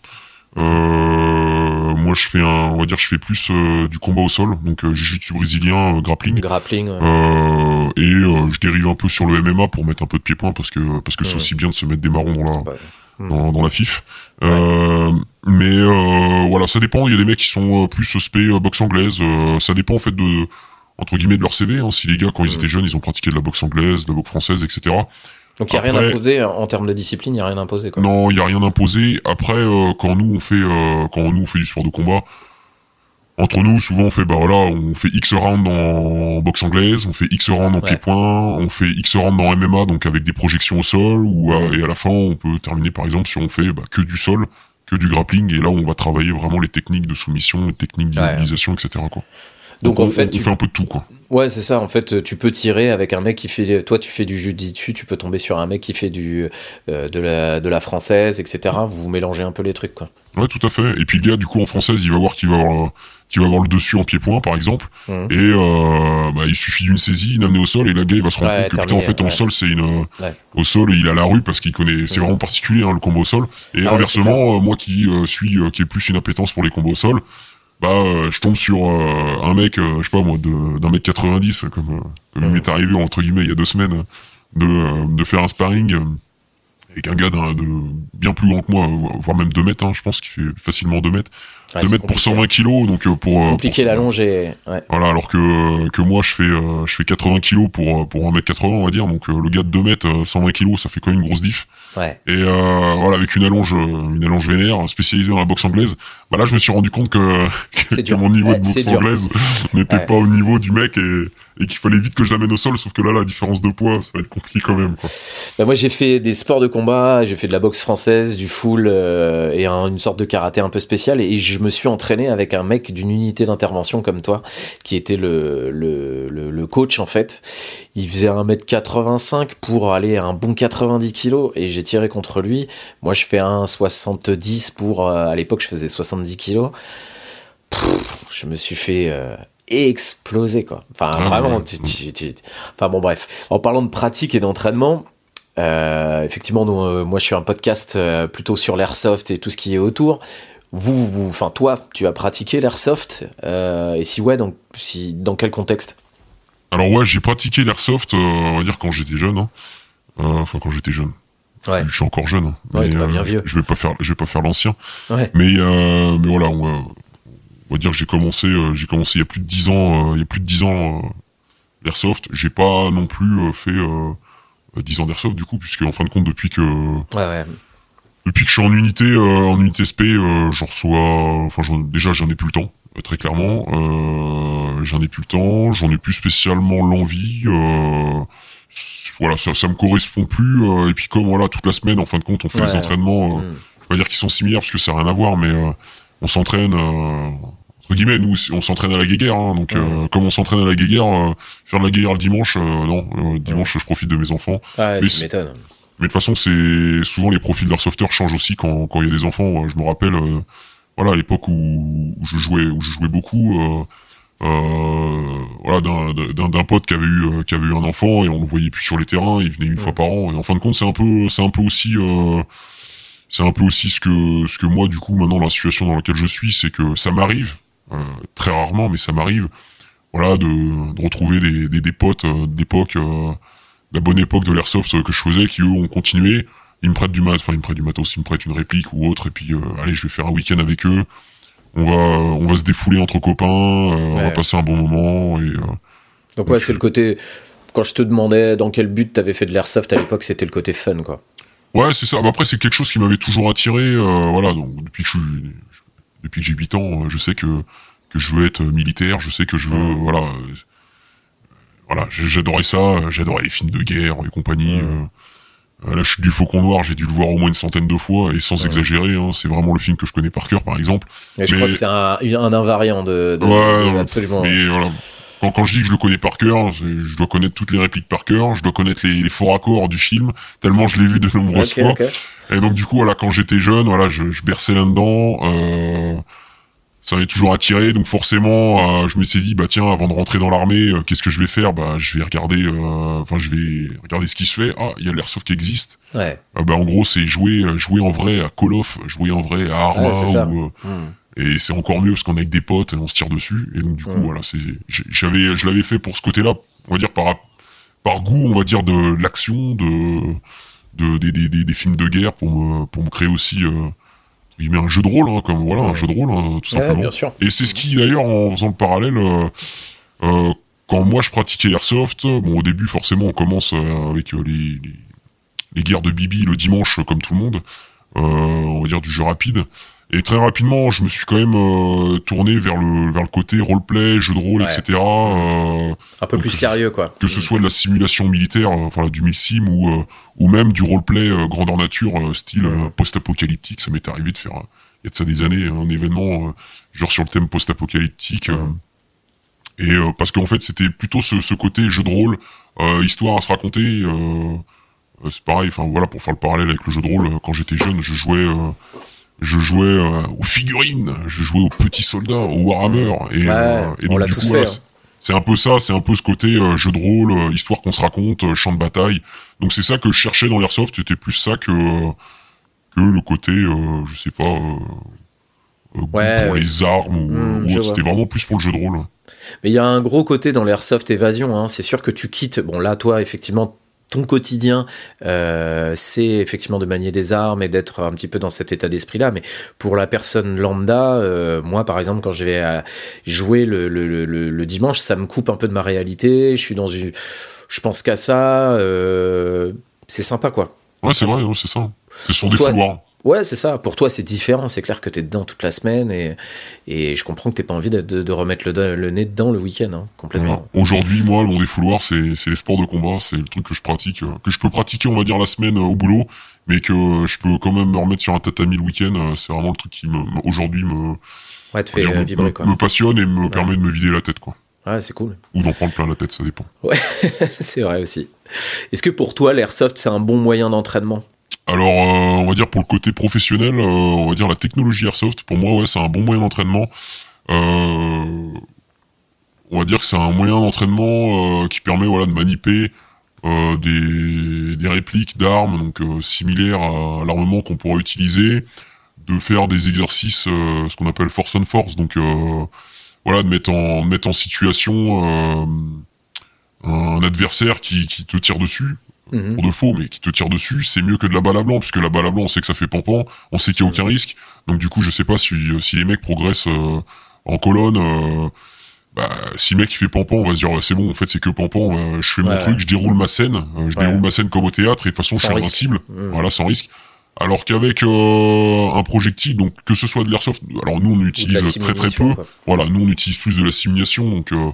Euh, moi, je fais un, on va dire, je fais plus euh, du combat au sol, donc euh, jiu-jitsu brésilien, grappling. Grappling. et je dérive un peu sur le MMA pour mettre un peu de pied-point parce que parce que c'est aussi bien de se mettre des marrons dans la dans, dans, la FIF. mais voilà, ça dépend. Il y a des mecs qui sont plus spé boxe anglaise. ça dépend en fait de entre guillemets de leur CV. Hein, si les gars quand ils étaient jeunes, ils ont pratiqué de la boxe anglaise, de la boxe française, etc. Donc il n'y a rien imposé en termes de discipline, il n'y a rien imposé. Quoi. Non, il n'y a rien imposé. Après, euh, quand nous on fait, euh, quand nous on fait du sport de combat, entre nous, souvent on fait, bah voilà, on fait X rounds en boxe anglaise, on fait X rounds en pied-point, on fait X rounds en MMA, donc avec des projections au sol, ou et à la fin on peut terminer par exemple si on fait bah, que du sol, que du grappling, et là on va travailler vraiment les techniques de soumission, les techniques d'immobilisation, etc. Quoi. Donc, en fait, tu fais un peu de tout, quoi. Ouais, c'est ça. En fait, tu peux tirer avec un mec qui fait. Toi, tu fais du jiu-jitsu, tu peux tomber sur un mec qui fait du euh, de la de la française, etc. Vous, vous mélangez un peu les trucs, quoi. Ouais, tout à fait. Et puis le gars, du coup, en française, il va voir qu'il va avoir qui va avoir le dessus en pied-point, par exemple. Mmh. Et euh, bah, il suffit d'une saisie, une amenée au sol, et le gars, il va se rendre compte que putain, en fait, en sol, c'est une au sol, il a la rue parce qu'il connaît. C'est mmh. vraiment particulier hein, le combo au sol. Et ah inversement, euh, moi qui suis qui ai plus une appétence pour les combos au sol bah euh, je tombe sur euh, un mec euh, je sais pas moi d'un mec 90 comme comme il m'est arrivé entre guillemets il y a deux semaines de de faire un sparring avec un gars de bien plus grand que moi voire même 2 mètres hein, je pense qu'il fait facilement 2 mètres. 2 mètres pour 120 kilos donc pour compliqué la longe et ouais. voilà alors que que moi je fais je fais 80 kilos pour pour 1 mètre 80 on va dire donc le gars de 2 mètres 120 kilos ça fait quand même une grosse diff Ouais. Et euh, voilà, avec une allonge, une allonge vénère spécialisée dans la boxe anglaise. Bah là, je me suis rendu compte que, que, mon niveau de boxe anglaise n'était pas au niveau du mec et, et qu'il fallait vite que je l'amène au sol. Sauf que là, la différence de poids, ça va être compliqué quand même. Quoi. Bah moi, j'ai fait des sports de combat, j'ai fait de la boxe française, du full euh, et une sorte de karaté un peu spécial. Et je me suis entraîné avec un mec d'une unité d'intervention comme toi, qui était le, le, le, le coach en fait. Il faisait 1m85 pour aller à un bon 90 kg et j'ai tiré contre lui. Moi, je fais un 70 pour. Euh, à l'époque, je faisais 70 kilos. je me suis fait euh, exploser, quoi. Enfin, ah, vraiment. enfin, bon, bref. En parlant de pratique et d'entraînement. Euh, effectivement, moi, je suis un podcast plutôt sur l'airsoft et tout ce qui est autour. Vous, vous, enfin, toi, tu as pratiqué l'airsoft et si ouais, donc, si, dans quel contexte? Alors ouais, j'ai pratiqué l'airsoft, on va dire quand j'étais jeune. Hein. Enfin, quand j'étais jeune. Je suis encore jeune. Hein. mais, bien euh, vieux. Je, vais pas faire, je vais pas faire l'ancien. Mais, euh, mais voilà, on va, dire que j'ai commencé, euh, j'ai commencé il y a plus de dix ans, il y a plus de dix ans l'airsoft. J'ai pas non plus fait dix ans d'airsoft du coup, puisque en fin de compte, depuis que depuis que je suis en unité, en unité SP, je reçois, enfin déjà j'en ai plus le temps. très clairement. j'en ai plus le temps, j'en ai plus spécialement l'envie. Voilà, ça, ça me correspond plus. et puis comme voilà, toute la semaine, en fin de compte, on fait des entraînements. Mm. Je vais pas dire qu'ils sont similaires parce que ça n'a rien à voir, mais on s'entraîne entre guillemets, nous, on s'entraîne à la guéguerre, hein, donc euh, comme on s'entraîne à la guéguerre, euh, faire de la guéguerre le dimanche, euh, non, dimanche, je profite de mes enfants. Ah, mais, tu. Mais de toute façon, c'est souvent les profils d'airsofters changent aussi quand quand il y a des enfants. Je me rappelle, voilà, à l'époque où, je jouais, où je jouais beaucoup. Voilà d'un d'un pote qui avait eu qui avait eu un enfant et on le voyait plus sur les terrains il venait une fois par an et en fin de compte c'est un peu c'est un peu aussi c'est un peu aussi ce que ce que moi du coup maintenant la situation dans laquelle je suis c'est que ça m'arrive euh, très rarement, mais ça m'arrive, voilà, de, de, retrouver des, des, des potes euh, d'époque, euh, la bonne époque de l'airsoft que je faisais, qui eux ont continué. Ils me prêtent du mat, enfin ils me prêtent du matos, ils me prêtent une réplique ou autre, et puis allez, je vais faire un week-end avec eux. On va, on va se défouler entre copains, on va passer un bon moment. Et, donc ouais, c'est le côté. Quand je te demandais dans quel but t'avais fait de l'airsoft à l'époque, c'était le côté fun, quoi. Ouais, c'est ça. Bah, après, c'est quelque chose qui m'avait toujours attiré. voilà, donc depuis que je suis, depuis que j'ai 8 ans, je sais que, que je veux être militaire, je sais que je veux, voilà, euh, voilà, j'adorais ça, j'adorais les films de guerre et compagnie. Euh, la chute du Faucon Noir, j'ai dû le voir au moins une centaine de fois et sans exagérer, hein, c'est vraiment le film que je connais par cœur, par exemple. mais, je crois que c'est un, un, invariant de, de, ouais, absolument. Mais voilà, quand, quand, je dis que je le connais par cœur, je dois connaître toutes les répliques par cœur, je dois connaître les, les faux raccords du film, tellement je l'ai vu de nombreuses fois. Et donc du coup, voilà, quand j'étais jeune, voilà, je, je berçais là-dedans. Euh, ça m'avait toujours attiré, donc forcément, euh, je me suis dit, bah tiens, avant de rentrer dans l'armée, euh, qu'est-ce que je vais faire? Bah, je vais regarder, euh, enfin, je vais regarder ce qui se fait. Ah, il y a l'airsoft qui existe. Ouais. bah, en gros, c'est jouer, jouer en vrai à Call of, jouer en vrai à Arma ou, hmm. Et c'est encore mieux parce qu'on est avec des potes et on se tire dessus. Et donc du coup, mm. voilà, c'est, j'avais, je l'avais fait pour ce côté-là, on va dire par par goût, on va dire de l'action, de, de des, des, des, films de guerre pour me pour me créer aussi. Euh, il met un jeu de rôle, hein, comme voilà, un jeu de rôle, hein, tout simplement. bien sûr. Et c'est ce qui, d'ailleurs, en faisant le parallèle, euh, euh, quand moi je pratiquais airsoft, bon, au début, forcément, on commence euh, avec les, les, les, guerres de Bibi le dimanche, comme tout le monde, on va dire du jeu rapide. Et très rapidement, je me suis quand même euh, tourné vers le vers le côté roleplay, jeu de rôle, etc. Euh, un peu plus sérieux, quoi. Que ce soit de la simulation militaire, euh, enfin du milsim ou euh, ou même du roleplay grandeur nature, style post-apocalyptique. Ça m'est arrivé de faire il y a de ça des années un événement genre sur le thème post-apocalyptique. et parce qu'en fait, c'était plutôt ce, ce côté jeu de rôle, histoire à se raconter. c'est pareil. Enfin voilà, pour faire le parallèle avec le jeu de rôle, quand j'étais jeune, je jouais je jouais euh, aux figurines, je jouais aux petits soldats, aux Warhammer, et, euh, et donc du coup, hein. c'est un peu ça, c'est un peu ce côté euh, jeu de rôle, histoire qu'on se raconte, champ de bataille. Donc c'est ça que je cherchais dans l'airsoft, c'était plus ça que que le côté, je sais pas, pour les armes ou, hmm, c'était vraiment plus pour le jeu de rôle. Mais il y a un gros côté dans l'airsoft évasion. Hein. C'est sûr que tu quittes. Bon là, toi, effectivement, ton quotidien, euh, c'est effectivement de manier des armes et d'être un petit peu dans cet état d'esprit-là. Mais pour la personne lambda, euh, moi par exemple, quand je vais à jouer le, le, le, dimanche, ça me coupe un peu de ma réalité. Je suis dans une, je pense qu'à ça. Euh, c'est sympa quoi. Ouais, c'est vrai, c'est ça. C'est sur des fouloirs. Ouais, c'est ça. Pour toi, c'est différent. C'est clair que tu es dedans toute la semaine et, et je comprends que tu pas envie de, de, remettre le, le, nez dedans le week-end, hein, complètement. Aujourd'hui, moi, le monde des fouloirs, c'est les sports de combat. C'est le truc que je pratique, euh, que je peux pratiquer, on va dire, la semaine euh, au boulot, mais que euh, je peux quand même me remettre sur un tatami le week-end. C'est vraiment le truc qui, aujourd'hui, me, ouais, te fait vibrer, quoi. me passionne et me permet de me vider la tête, quoi. Ouais, c'est cool. Ou d'en prendre plein la tête, ça dépend. Ouais, c'est vrai aussi. Est-ce que pour toi, l'airsoft, c'est un bon moyen d'entraînement? Alors, euh, on va dire pour le côté professionnel, euh, on va dire la technologie airsoft, pour moi, ouais, c'est un bon moyen d'entraînement. Euh, on va dire que c'est un moyen d'entraînement qui permet, voilà, de maniper des, des, répliques d'armes, donc similaires à l'armement qu'on pourrait utiliser, de faire des exercices, ce qu'on appelle force on force, donc voilà, de mettre en situation un adversaire qui te tire dessus Mhm. pour de faux, mais qui te tire dessus, c'est mieux que de la balle à blanc, puisque la balle à blanc, on sait que ça fait pampan, on sait qu'il n'y a aucun risque. Donc du coup, je sais pas si, si les mecs progressent euh, en colonne. Euh, bah, si le mec il fait pampan, on va se dire c'est bon, en fait c'est que pampan. je fais mon truc, je déroule ma scène, je déroule ma scène comme au théâtre, et de toute façon je suis invincible, mhm. voilà, sans risque. Alors qu'avec euh, un projectile, donc que ce soit de l'airsoft, alors nous on utilise très très peu. Voilà, nous on utilise plus de la simulation, donc euh, euh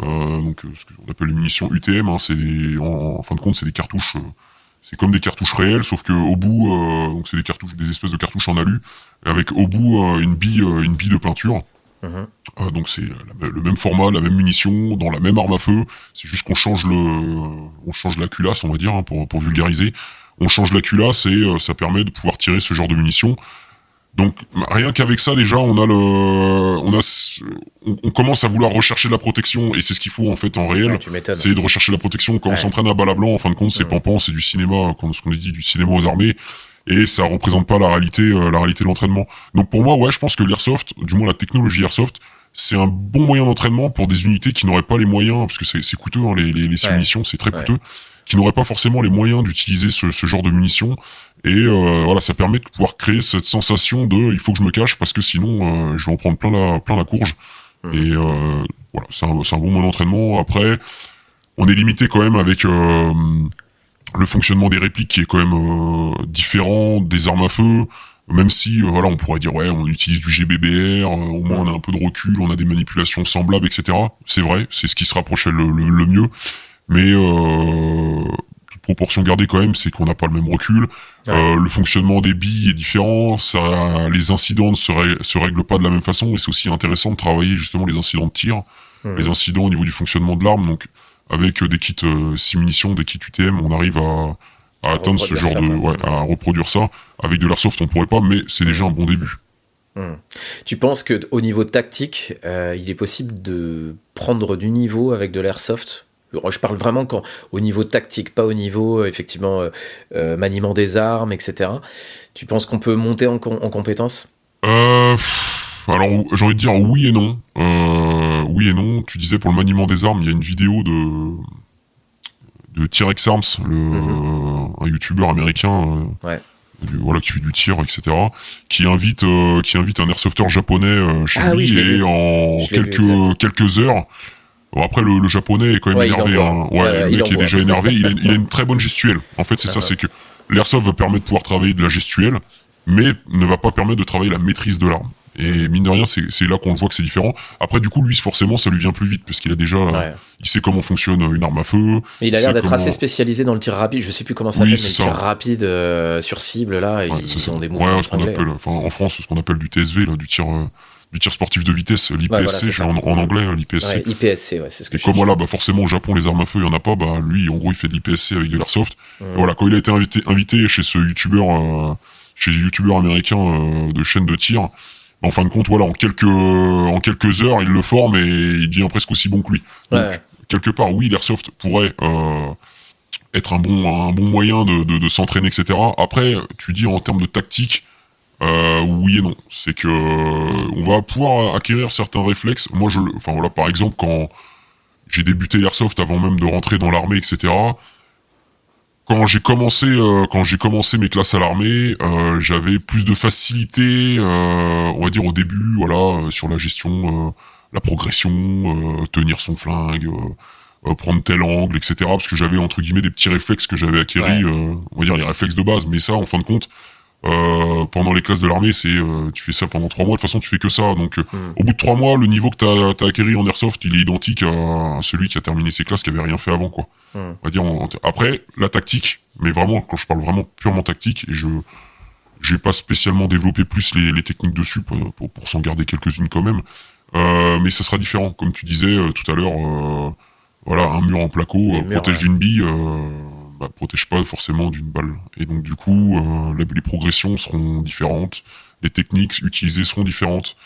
donc ce qu'on appelle les munitions UTM. Hein, c'est en, fin de compte c'est des cartouches, c'est comme des cartouches réelles, sauf que au bout, donc c'est des cartouches, des espèces de cartouches en alu, avec au bout une bille, une bille de peinture. Uh donc c'est le même format, la même munition, dans la même arme à feu. C'est juste qu'on change le, on change la culasse, on va dire, hein, pour, pour vulgariser on change la culasse et euh, ça permet de pouvoir tirer ce genre de munitions. Donc rien qu'avec ça déjà on a le on a on, commence à vouloir rechercher la protection et c'est ce qu'il faut en fait en réel. C'est de rechercher la protection. Quand on s'entraîne à balle blanc en fin de compte c'est pampant c'est du cinéma ce qu'on dit du cinéma aux armées et ça représente pas la réalité euh, la réalité de l'entraînement. Donc pour moi ouais je pense que l'airsoft du moins la technologie airsoft c'est un bon moyen d'entraînement pour des unités qui n'auraient pas les moyens parce que c'est coûteux hein, les les, les c'est très coûteux qui n'auraient pas forcément les moyens d'utiliser ce, ce, genre de munitions. Et euh, voilà, ça permet de pouvoir créer cette sensation de il faut que je me cache parce que sinon euh, je vais en prendre plein la plein la courge. Mmh. Et euh, voilà, c'est un, un bon moyen d'entraînement. Après, on est limité quand même avec euh, le fonctionnement des répliques qui est quand même différent des armes à feu. Même si voilà, on pourrait dire ouais, on utilise du GBBR, au moins on a un peu de recul, on a des manipulations semblables, etc. C'est vrai, c'est ce qui se rapprochait le, le mieux. Mais euh, proportion gardée quand même, c'est qu'on n'a pas le même recul. Euh, le fonctionnement des billes est différent. Ça, les incidents ne se, se règlent pas de la même façon. Et c'est aussi intéressant de travailler justement les incidents de tir, les incidents au niveau du fonctionnement de l'arme. Donc avec des kits euh, munitions, des kits UTM, on arrive à, à atteindre ce genre de, ouais, à reproduire ça. Avec de l'airsoft, on pourrait pas, mais c'est déjà un bon début. Tu penses que au niveau tactique, euh, il est possible de prendre du niveau avec de l'airsoft? Je parle vraiment quand, au niveau tactique, pas au niveau euh, effectivement euh, euh, maniement des armes, etc. Tu penses qu'on peut monter en, en compétence? Euh, Alors j'ai envie de dire oui et non. Euh, oui et non. Tu disais pour le maniement des armes, il y a une vidéo de de T-Rex Arms, le, mhm. un youtubeur américain. Ouais. voilà qui fait du tir etc qui invite qui invite un airsofter japonais chez ah lui et en quelques quelques heures Bon, après, le, le, japonais est quand même énervé. Hein. Ouais, le mec est déjà énervé. Il a, il a, une très bonne gestuelle. En fait, c'est ça, c'est que l'airsoft va permettre de pouvoir travailler de la gestuelle, mais ne va pas permettre de travailler la maîtrise de l'arme. Et mine de rien, c'est là qu'on voit que c'est différent. Après, du coup, lui, forcément, ça lui vient plus vite parce qu'il a déjà, il sait comment fonctionne une arme à feu. Mais il a l'air d'être assez spécialisé dans le tir rapide. Je sais plus comment ça s'appelle, mais le tir rapide euh, sur cible là, ils ont des mouvements. Ouais, ce qu'on appelle, enfin, en France, ce qu'on appelle du TSV, là, du tir. Euh, du tir sportif de vitesse, l'IPSC, en, anglais, hein, l'IPSC. Ouais, IPSC, ouais, c'est ce que Et comme voilà, bah forcément au Japon les armes à feu, il y en a pas, bah lui en gros il fait de l'IPSC avec de l'airsoft. Mmh. Voilà, quand il a été invité, invité chez ce youtubeur, euh, chez les youtubeurs américains euh, de chaîne de tir, en fin de compte, voilà, en quelques en quelques heures, il le forme et il devient presque aussi bon que lui. Donc quelque part, oui, l'airsoft pourrait euh, être un bon un bon moyen de, de, de s'entraîner, etc. Après, tu dis en termes de tactique euh, oui et non. C'est que euh, on va pouvoir acquérir certains réflexes. Moi, je, enfin voilà, par exemple, quand j'ai débuté l'airsoft avant même de rentrer dans l'armée, etc. Quand j'ai commencé, euh, quand j'ai commencé mes classes à l'armée, euh, j'avais plus de facilité, on va dire au début, voilà, sur la gestion, la progression, tenir son flingue. prendre tel angle, etc. Parce que j'avais entre guillemets des petits réflexes que j'avais acquéris, on va dire les réflexes de base. Mais ça, en fin de compte, euh, pendant les classes de l'armée, c'est euh, tu fais ça pendant trois mois. De toute façon, tu fais que ça. Donc, euh, hmm. au bout de trois mois, le niveau que t'as as acquéri en airsoft, il est identique à celui qui a terminé ses classes, qui avait rien fait avant, quoi. Hmm. On va dire. après, la tactique, mais vraiment, quand je parle vraiment purement tactique, et je j'ai pas spécialement développé plus les, les techniques dessus pour, pour, pour s'en garder quelques-unes quand même. mais ça sera différent, comme tu disais tout à l'heure. voilà, un mur en placo protège d'une bille bah, protège pas forcément d'une balle. Et donc du coup, euh, les, progressions seront différentes, les techniques utilisées seront différentes.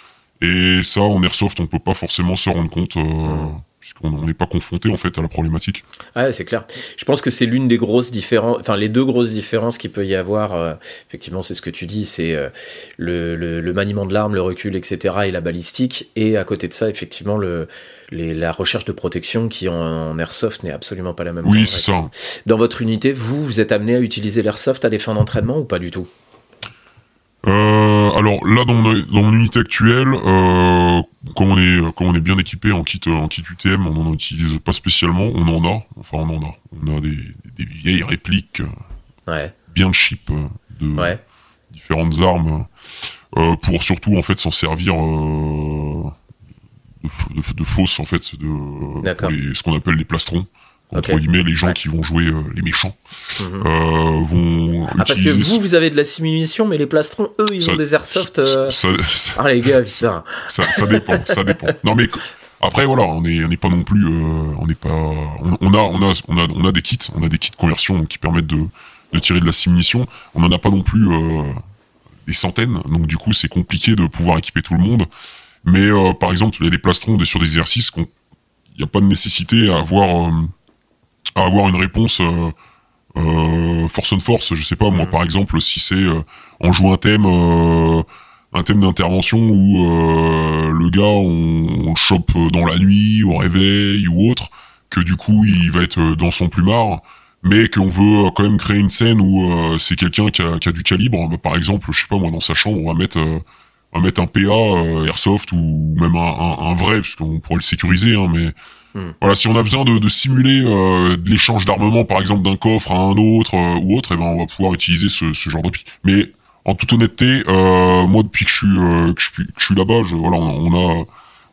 Et ça, en airsoft, on peut pas forcément se rendre compte. Euh, puisqu'on n'est pas confronté en fait à la problématique. Ouais, c'est clair. Je pense que c'est l'une des grosses différences, enfin les deux grosses différences qu'il peut y avoir. Euh, effectivement, c'est ce que tu dis, c'est euh, le, le, maniement de l'arme, le recul, etc. et la balistique. Et à côté de ça, effectivement, le, les, la recherche de protection qui en, airsoft n'est absolument pas la même. Oui, c'est ça. Dans votre unité, vous, vous êtes amené à utiliser l'airsoft à des fins d'entraînement ou pas du tout? Euh, alors là dans mon, dans mon unité actuelle, euh, comme on est comme on est bien équipé en kit en kit UTM, on en utilise pas spécialement. On en a, enfin on en a. On a des, des vieilles répliques, ouais. bien cheap de différentes armes pour surtout en fait s'en servir de, fausses en fait de ce qu'on appelle des plastrons entre guillemets les gens qui vont jouer euh, les méchants mhm. euh, vont ah, parce que vous vous avez de la simulation mais les plastrons eux ils ont des airsoft euh... ça, ah les gars ça ça, dépend ça dépend. Non mais après voilà on est on n'est pas non plus on n'est pas on, a on a on a on a des kits on a des kits de conversion qui permettent de de tirer de la simulation. On n'en a pas non plus des centaines donc du coup c'est compliqué de pouvoir équiper tout le monde. Mais par exemple il y a des plastrons sur des exercices il n'y a pas de nécessité à avoir à avoir une réponse euh, euh, force on force. Je sais pas moi, mm. par exemple, si c'est euh, on joue un thème un thème d'intervention où le gars on, le chope dans la nuit, au réveil ou autre, que du coup il va être dans son plumard, mais qu'on veut quand même créer une scène où c'est quelqu'un qui a, qui a, du calibre. Bah, par exemple, je sais pas moi, dans sa chambre, on va mettre on va mettre un PA airsoft ou même un, un, un vrai, puisqu'on pourrait le sécuriser, hein, mais Hmm. Voilà, si on a besoin de, de simuler euh, l'échange d'armement, par exemple, d'un coffre à un autre euh, ou autre, eh ben on va pouvoir utiliser ce, ce genre de pic. Mais en toute honnêteté, euh, moi depuis que je suis euh, que je, que je suis là-bas, voilà, on, a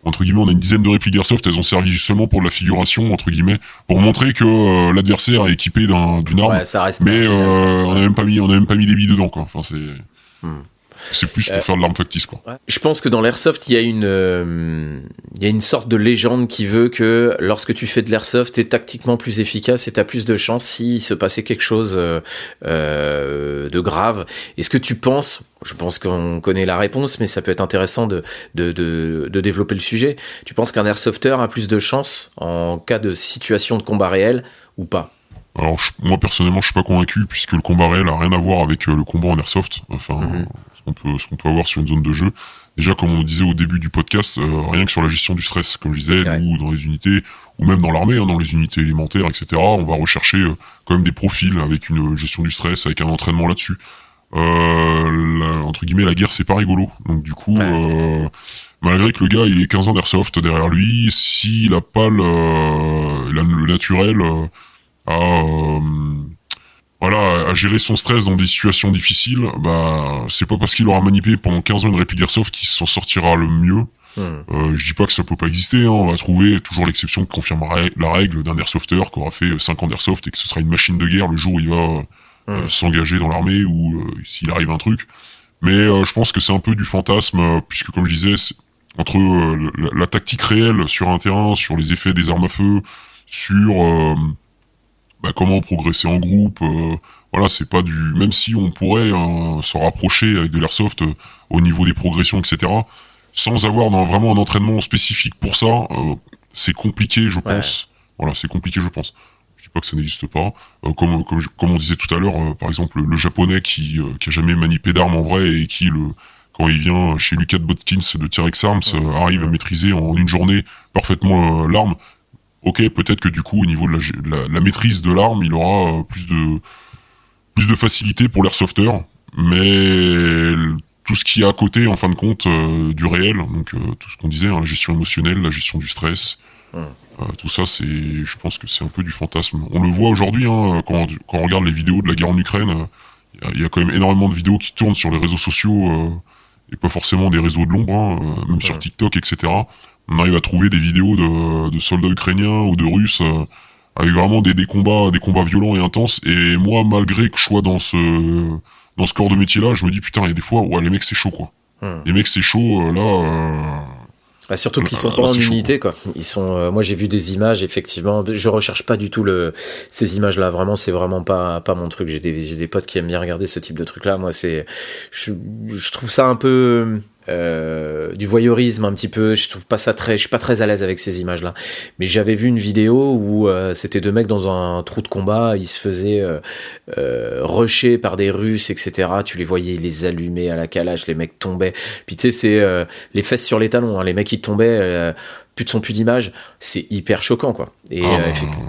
entre guillemets, on a une dizaine de répliques d'airsoft, elles ont servi seulement pour la figuration, entre guillemets, pour montrer que euh, l'adversaire est équipé d'une arme. Ouais, ça reste mais on a même pas mis, on a même pas mis des billes dedans, quoi. Enfin, c'est. Hmm. C'est plus pour euh, faire de l'arme factice, quoi. Je pense que dans l'airsoft, il y a une, euh, il y a une sorte de légende qui veut que lorsque tu fais de l'airsoft, t'es tactiquement plus efficace et t'as plus de chances s'il se passait quelque chose euh, de grave. Est-ce que tu penses, je pense qu'on connaît la réponse, mais ça peut être intéressant de, de, de, de développer le sujet. Tu penses qu'un airsofter a plus de chances en cas de situation de combat réel ou pas? Alors moi personnellement je suis pas convaincu puisque le combat réel a rien à voir avec le combat en airsoft. Enfin, mhm qu'on peut, ce qu'on peut avoir sur une zone de jeu. Déjà, comme on disait au début du podcast, euh, rien que sur la gestion du stress, comme je disais, ou dans les unités, ou même dans l'armée, hein, dans les unités élémentaires, etc. On va rechercher euh, quand même des profils avec une gestion du stress, avec un entraînement là-dessus. Euh, entre guillemets, la guerre c'est pas rigolo. Donc du coup, euh, malgré que le gars il ait 15 ans d'airsoft derrière lui, s'il a pas le, le naturel à voilà, à gérer son stress dans des situations difficiles, bah c'est pas parce qu'il aura manipulé pendant 15 ans une réplique d'airsoft qu'il s'en sortira le mieux. Hmm. Euh, je dis pas que ça peut pas exister, hein, on va trouver toujours l'exception qui confirme la règle d'un airsofter qui aura fait 5 ans d'airsoft et que ce sera une machine de guerre le jour où il va euh, hmm. s'engager dans l'armée ou euh, s'il arrive un truc. Mais je pense que c'est un peu du fantasme, puisque comme je disais, entre la, la, tactique réelle sur un terrain, sur les effets des armes à feu, sur bah, comment progresser en groupe. Euh, voilà, c'est pas du. Même si on pourrait hein, se rapprocher avec de l'airsoft euh, au niveau des progressions, etc. Sans avoir vraiment un entraînement spécifique pour ça, euh, c'est compliqué, je pense. Voilà, c'est compliqué, je pense. Je dis pas que ça n'existe pas. comme, comme, comme on disait tout à l'heure, par exemple, le, japonais qui qui a jamais manipulé d'armes en vrai et qui le quand il vient chez Lucas Botkins de T-Rex Arms, arrive à maîtriser en une journée parfaitement l'arme ok, peut-être que du coup, au niveau de la, la, maîtrise de l'arme, il aura euh, plus de plus de facilité pour l'airsofter, mais tout ce qui est à côté, en fin de compte, euh, du réel, donc euh, tout ce qu'on disait, hein, la gestion émotionnelle, la gestion du stress, tout ça, c'est, je pense que c'est un peu du fantasme. On le voit aujourd'hui, hein, quand, quand on regarde les vidéos de la guerre en Ukraine, il y, a quand même énormément de vidéos qui tournent sur les réseaux sociaux, et pas forcément des réseaux de l'ombre, hein, même sur TikTok, etc on arrive à trouver des vidéos de, de soldats ukrainiens ou de russes euh, avec vraiment des, des combats des combats violents et intenses et moi malgré que je sois dans ce dans ce corps de métier là je me dis putain il y a des fois ouais les mecs c'est chaud quoi hmm. les mecs c'est chaud euh, là euh, ah, surtout qu'ils sont pas en unité, quoi. Ils sont. Euh, moi, j'ai vu des images. Effectivement, je recherche pas du tout le ces images-là. Vraiment, c'est vraiment pas pas mon truc. J'ai des j'ai des potes qui aiment bien regarder ce type de truc-là. Moi, c'est je, je trouve ça un peu euh, du voyeurisme un petit peu. Je trouve pas ça très, je suis pas très à l'aise avec ces images-là. Mais j'avais vu une vidéo où euh, c'était deux mecs dans un trou de combat, ils se faisaient euh, euh, rusher par des Russes, etc. Tu les voyais, ils les allumaient à la calage, les mecs tombaient. Puis tu sais, c'est euh, les fesses sur les talons, hein. les mecs ils tombaient. plus de son plus d'image, c'est hyper choquant quoi. Et ah,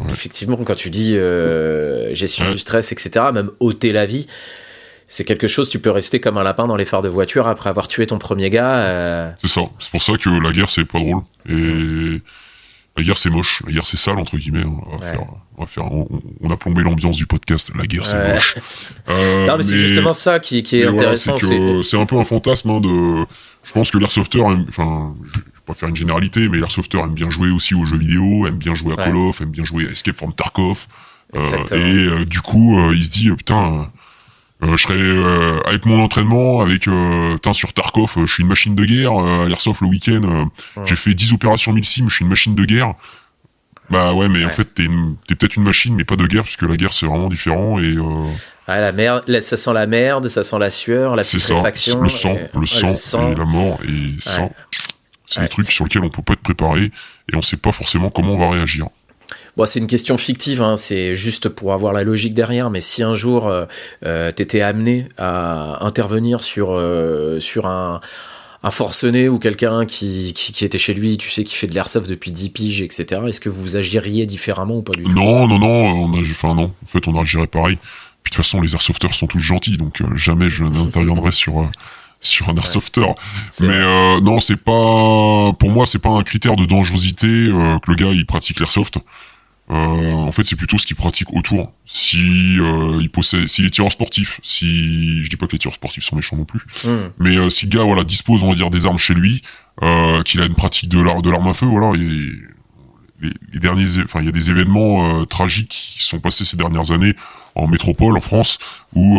effectivement, quand tu dis gestion du stress, etc., même ôter la vie, c'est quelque chose, tu peux rester comme un lapin dans les phares de voiture après avoir tué ton premier gars. Euh. C'est ça. C'est pour ça que la guerre, c'est pas drôle. Et La guerre c'est moche, la guerre c'est sale entre guillemets. Hein. On, va faire, on, va faire, on, a plombé l'ambiance du podcast. La guerre c'est moche. Euh, non mais, c'est justement ça qui, qui est intéressant. c'est un peu un fantasme hein, de. Je pense que l'airsofter, enfin, je vais pas faire une généralité, mais l'airsofter aime bien jouer aussi aux jeux vidéo, aime bien jouer à Call of, aime bien jouer à Escape from Tarkov. Euh, et euh, du coup, il se dit putain. Je serais avec mon entraînement, avec euh, sur Tarkov, je suis une machine de guerre. à Airsoft le week-end, j'ai fait 10 opérations 1000 sim, je suis une machine de guerre. Bah ouais, mais en fait, t'es, peut-être une machine, mais pas de guerre, puisque la guerre, c'est vraiment différent. Et, euh... la merde, ça sent la merde, ça sent la sueur, la putréfaction. le sang, le, sang et la mort, et ça, c'est des trucs sur lesquels on peut pas être préparé, et on sait pas forcément comment on va réagir. Bon, c'est une question fictive, hein, c'est juste pour avoir la logique derrière, mais si un jour euh, euh t'étais amené à intervenir sur, euh, sur un un forcené ou quelqu'un qui, qui, était chez lui, tu sais, qui fait de l'airsoft depuis 10 piges, etc. Est-ce que vous agiriez différemment ou pas du tout? Non, non, non, on a, enfin non, en fait on agirait pareil. Puis de toute façon, les airsofters sont tous gentils, donc euh, jamais je n'interviendrai sur euh, sur un airsofter. Mais euh, non, c'est pas, pour moi, c'est pas un critère de dangerosité que le gars il pratique l'airsoft. Euh, en fait, c'est plutôt ce qu'il pratique autour. Si euh, il possède, s'il est tireur sportif, si je dis pas que les tireurs sportifs sont méchants non plus, hmm. mais euh, si le gars voilà dispose on va dire des armes chez lui, euh, qu'il a une pratique de l'arme de l'arme à feu, voilà, et, les, les, derniers, enfin il y a des événements euh, tragiques qui sont passés ces dernières années en métropole, en France, où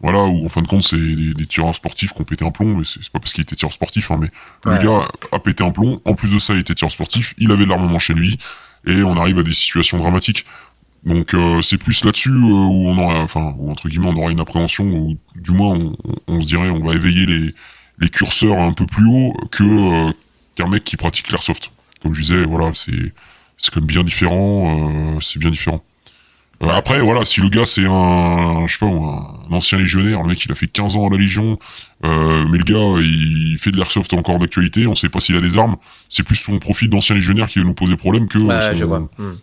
voilà, où en fin de compte c'est des, des tireurs sportifs qui ont pété un plomb, mais c'est pas parce qu'il était tireur sportif, hein, mais le gars a pété un plomb. En plus de ça, il était tireur sportif, il avait de l'armement chez lui et on arrive à des situations dramatiques. Donc euh, c'est plus là-dessus euh, où on aura, enfin, entre guillemets, on aura une appréhension, ou du moins on, se dirait, on va éveiller les, les curseurs un peu plus haut que euh, qu'un mec qui pratique l'airsoft. Comme je disais, voilà, c'est c'est quand même bien différent, c'est bien différent. Après, voilà, si le gars c'est un, je sais pas, un, ancien légionnaire, le mec il a fait 15 ans à la Légion, euh, mais le gars il fait de l'airsoft encore d'actualité, on sait pas s'il a des armes, c'est plus son profil d'ancien légionnaire qui va nous poser problème que. Ouais, je vois. Hmm.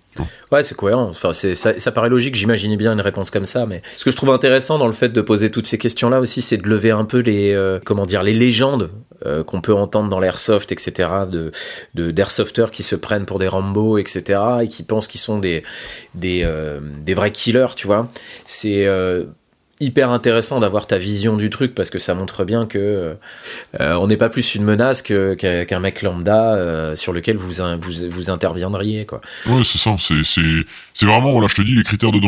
Ouais, c'est cohérent. Enfin, c'est ça, ça, paraît logique. J'imaginais bien une réponse comme ça, mais ce que je trouve intéressant dans le fait de poser toutes ces questions-là aussi, c'est de lever un peu les, euh, comment dire, les légendes euh, qu'on peut entendre dans l'airsoft, etc. De, d'airsofters qui se prennent pour des Rambo, etc. et qui pensent qu'ils sont des des, euh, des vrais killers, tu vois. C'est hyper intéressant d'avoir ta vision du truc parce que ça montre bien que euh, on n'est pas plus une menace qu'un mec lambda euh, sur lequel vous, vous, vous interviendriez quoi. Ouais, c'est ça, c'est c'est c'est vraiment voilà, je te dis les critères de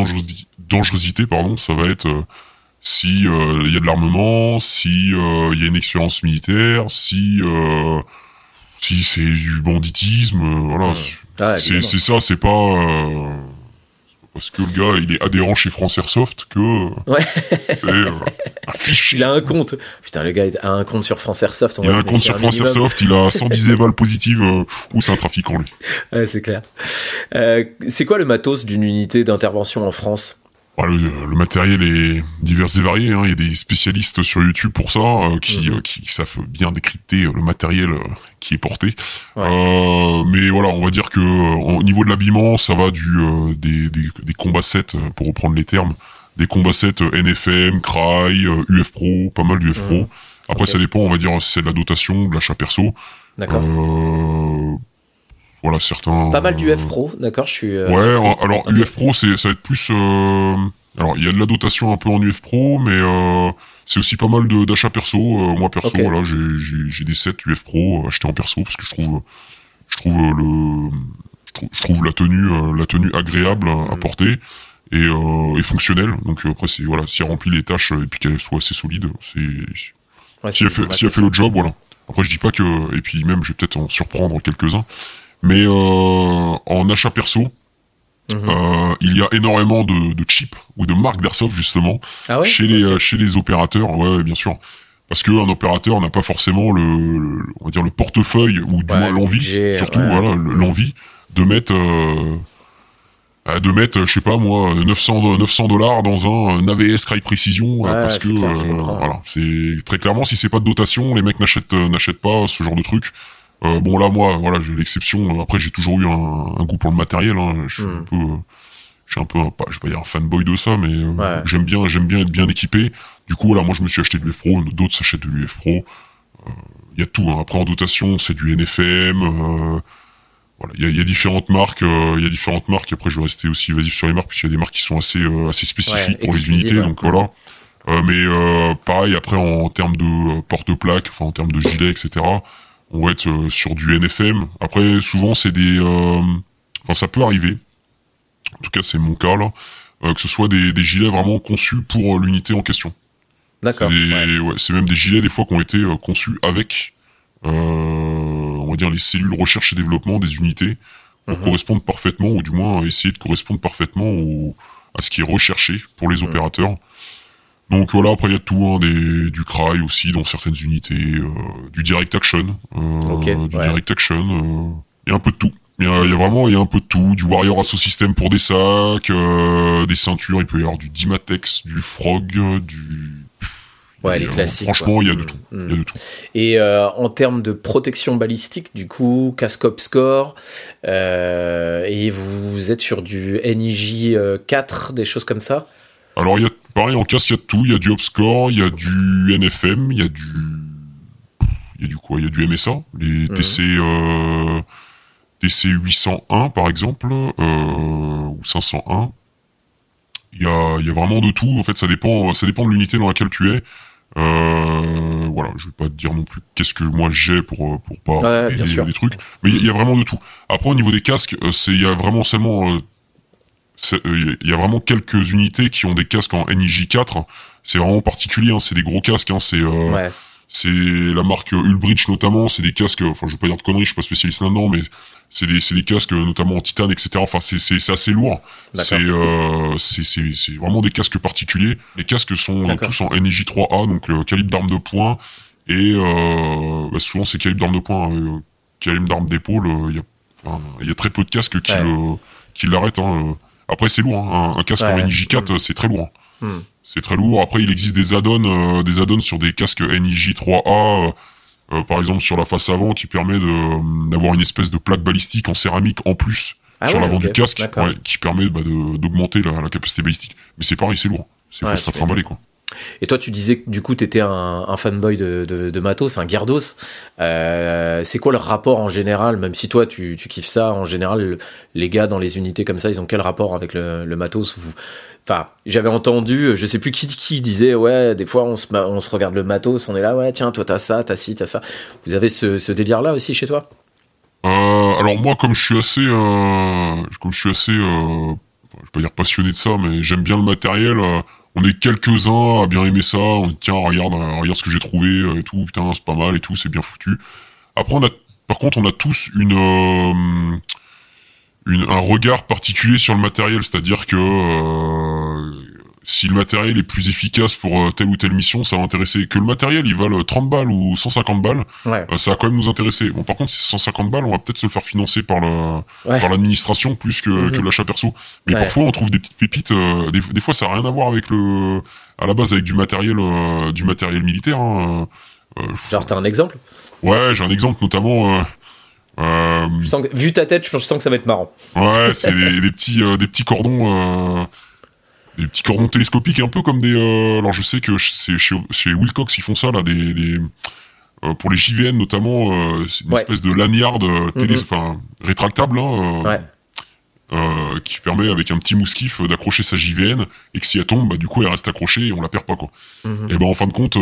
dangerosité, pardon, ça va être euh, si il y a de l'armement, si il y a une expérience militaire, si si c'est du banditisme, voilà. Ah, c'est c'est ça, c'est pas parce que le gars, il est adhérent chez France Airsoft que. Ouais. C'est euh, Il a un compte. Putain, le gars a un compte sur France Airsoft. il a un compte sur France Airsoft, il a 110 évals positives, euh, ou c'est un trafiquant, lui. Ouais, c'est clair. Euh, c'est quoi le matos d'une unité d'intervention en France? Bah, le, matériel est divers et varié. Hein. Il y a des spécialistes sur YouTube pour ça euh, qui, mhm. euh, qui savent bien décrypter le matériel euh, qui est porté. mais voilà, on va dire que au niveau de l'habillement, ça va du des, des, des combats sets, pour reprendre les termes, des combats sets NFM, Cry, UF Pro, pas mal d'UF Pro. Mhm. Après, ça dépend, on va dire, si c'est de la dotation, de l'achat perso. D'accord voilà certains. Pas mal d'UF Pro, d'accord, je suis. Euh, ouais, alors UF Pro, c'est ça va être plus. Euh, alors il y a de la dotation un peu en UF Pro, mais euh, c'est aussi pas mal d'achats perso. moi perso, voilà, j'ai des sets UF Pro achetés en perso parce que je trouve, je trouve le, je trouve, la tenue, la tenue agréable à mm. porter et, et fonctionnelle. Donc après, c'est voilà, si elle remplit les tâches et puis qu'elle soit assez solide, c'est si elle fait, si elle fait le job, voilà. Après, je dis pas que, et puis même, je vais peut-être en surprendre quelques-uns, mais euh, en achat perso, mhm. euh, il y a énormément de, de chips ou de marques d'airsoft justement ah chez les euh, chez les opérateurs. Ouais, bien sûr. Parce que un opérateur n'a pas forcément le, on va dire le portefeuille ou du moins l'envie, surtout voilà l'envie de mettre de mettre, je sais pas moi, 900 900 dollars dans un, AVS Cry Precision parce que voilà, c'est très clairement si c'est pas de dotation, les mecs n'achètent n'achètent pas ce genre de truc. Euh, bon là moi voilà j'ai l'exception. Après j'ai toujours eu un, goût pour le matériel. Hein. Je suis un hmm. peu, euh, je suis un peu, pas, je vais pas dire un fanboy de ça, mais euh, j'aime bien, j'aime bien être bien équipé. Du coup voilà moi je me suis acheté de l'UF Pro, d'autres s'achètent de l'UF Pro. Il y a tout. Hein. Après en dotation c'est du NFM. voilà, il y a, y a, différentes marques, il y a différentes marques. Après, je vais rester aussi évasif sur les marques puisqu'il y a des marques qui sont assez assez spécifiques pour les unités. Donc voilà. mais pareil, après en termes de porte-plaque, enfin en termes de gilet, etc. On va être sur du NFM. Après, souvent c'est des, enfin ça peut arriver. En tout cas, c'est mon cas là. Euh, que ce soit des, des, gilets vraiment conçus pour euh, l'unité en question. D'accord. C'est même des gilets des fois qui ont été euh, conçus avec, on va dire, les cellules recherche et développement des unités pour mhm. correspondre parfaitement, ou du moins essayer de correspondre parfaitement au, à ce qui est recherché pour les mhm. opérateurs. Donc voilà, après il y a tout, hein, des, du cry aussi dans certaines unités, du direct action, du direct action, il y a un peu de tout. Il y, a, vraiment il y a un peu de tout, du Warrior Assault System pour des sacs, euh, des ceintures, il peut y avoir du Dimatex, du Frog, du Ouais, les classiques. Franchement, il y a de tout. Il y a de tout. Et euh, en termes de protection balistique, du coup, casque score, euh, et vous êtes sur du NIJ 4, des choses comme ça? Alors, il y a, pareil, en casque, il y a de tout. Il y a du Obscore, il y a du NFM, il y a du. Il y a du quoi? Il y a du MSA, les. TC. DC 801 par exemple euh, ou 501 il y a, y a vraiment de tout en fait ça dépend ça dépend de l'unité dans laquelle tu es euh, voilà je vais pas te dire non plus qu'est-ce que moi j'ai pour pour pas aider des trucs mais il y, a vraiment de tout après au niveau des casques euh, c'est il y a vraiment seulement euh, il y a vraiment quelques unités qui ont des casques en NIJ4 c'est vraiment particulier hein, c'est des gros casques hein, c'est ouais c'est la marque Ulbridge notamment, c'est des casques, enfin je vais pas dire de conneries, je suis pas spécialiste là-dedans, mais c'est des, des casques notamment en titane, etc. Enfin c'est, c'est, assez lourd. C'est, euh, c'est, vraiment des casques particuliers. Les casques sont tous en NJ3A, donc euh, calibre d'arme de poing, et euh, bah, souvent c'est calibre d'arme de poing, euh, calibre d'arme d'épaule, il y, a, enfin, y a très peu de casques qui, le, qui l'arrêtent. Hein. Après c'est lourd, hein. un, casque en NJ4 mm. c'est très lourd. Hein. Mm. C'est très lourd. Après, il existe des add-ons, euh, des add-ons sur des casques NIJ 3A, euh, euh, par exemple sur la face avant, qui permet d'avoir une espèce de plaque balistique en céramique en plus ah sur l'avant du casque, qui permet bah, d'augmenter la, la, capacité balistique. Mais c'est pareil, c'est lourd. C'est faut se trimballer quoi. Et toi, tu disais que du coup, tu étais un, fanboy de, de, matos, un Gyardos. Euh, c'est quoi le rapport en général, même si toi, tu, kiffes ça, en général, les gars dans les unités comme ça, ils ont quel rapport avec le, matos Enfin, j'avais entendu, je sais plus qui qui disait, ouais, des fois on se, regarde le matos, on est là, ouais, tiens, toi t'as ça, t'as ci, t'as ça. Vous avez ce, ce délire-là aussi chez toi? Euh, Alors moi, comme je suis assez, euh, comme je suis assez, euh, je vais pas dire passionné de ça, mais j'aime bien le matériel. Euh, on est quelques-uns à bien aimer ça. On dit tiens, regarde, euh, regarde ce que j'ai trouvé et tout, putain, c'est pas mal et tout, c'est bien foutu. Après, on a, par contre, on a tous une un regard particulier sur le matériel, c'est-à-dire que euh, si le matériel est plus efficace pour euh, telle ou telle mission, ça va intéresser. Que le matériel, il vale 30 balles ou 150 balles, euh, ça va quand même nous intéresser. Bon, par contre, si c'est 150 balles, on va peut-être se le faire financer par le par l'administration plus que, mhm. que l'achat perso. Mais parfois, on trouve des petites pépites. des, fois, ça a rien à voir avec le à la base avec du matériel du matériel militaire. Hein. Genre, t'as un exemple? Ouais, j'ai un exemple notamment. Euh, vu ta tête, je sens que ça va être marrant. Ouais, c'est des, petits, euh, des petits cordons, euh, des petits cordons télescopiques, un peu comme des. alors je sais que c'est chez, chez Wilcox ils font ça là, des, des pour les JVN notamment, une espèce de lanyard télé, enfin rétractable, hein, ouais. qui permet avec un petit mousquif d'accrocher sa JVN et que si elle tombe, bah, du coup elle reste accrochée et on la perd pas quoi. Mm-hmm. Et ben en fin de compte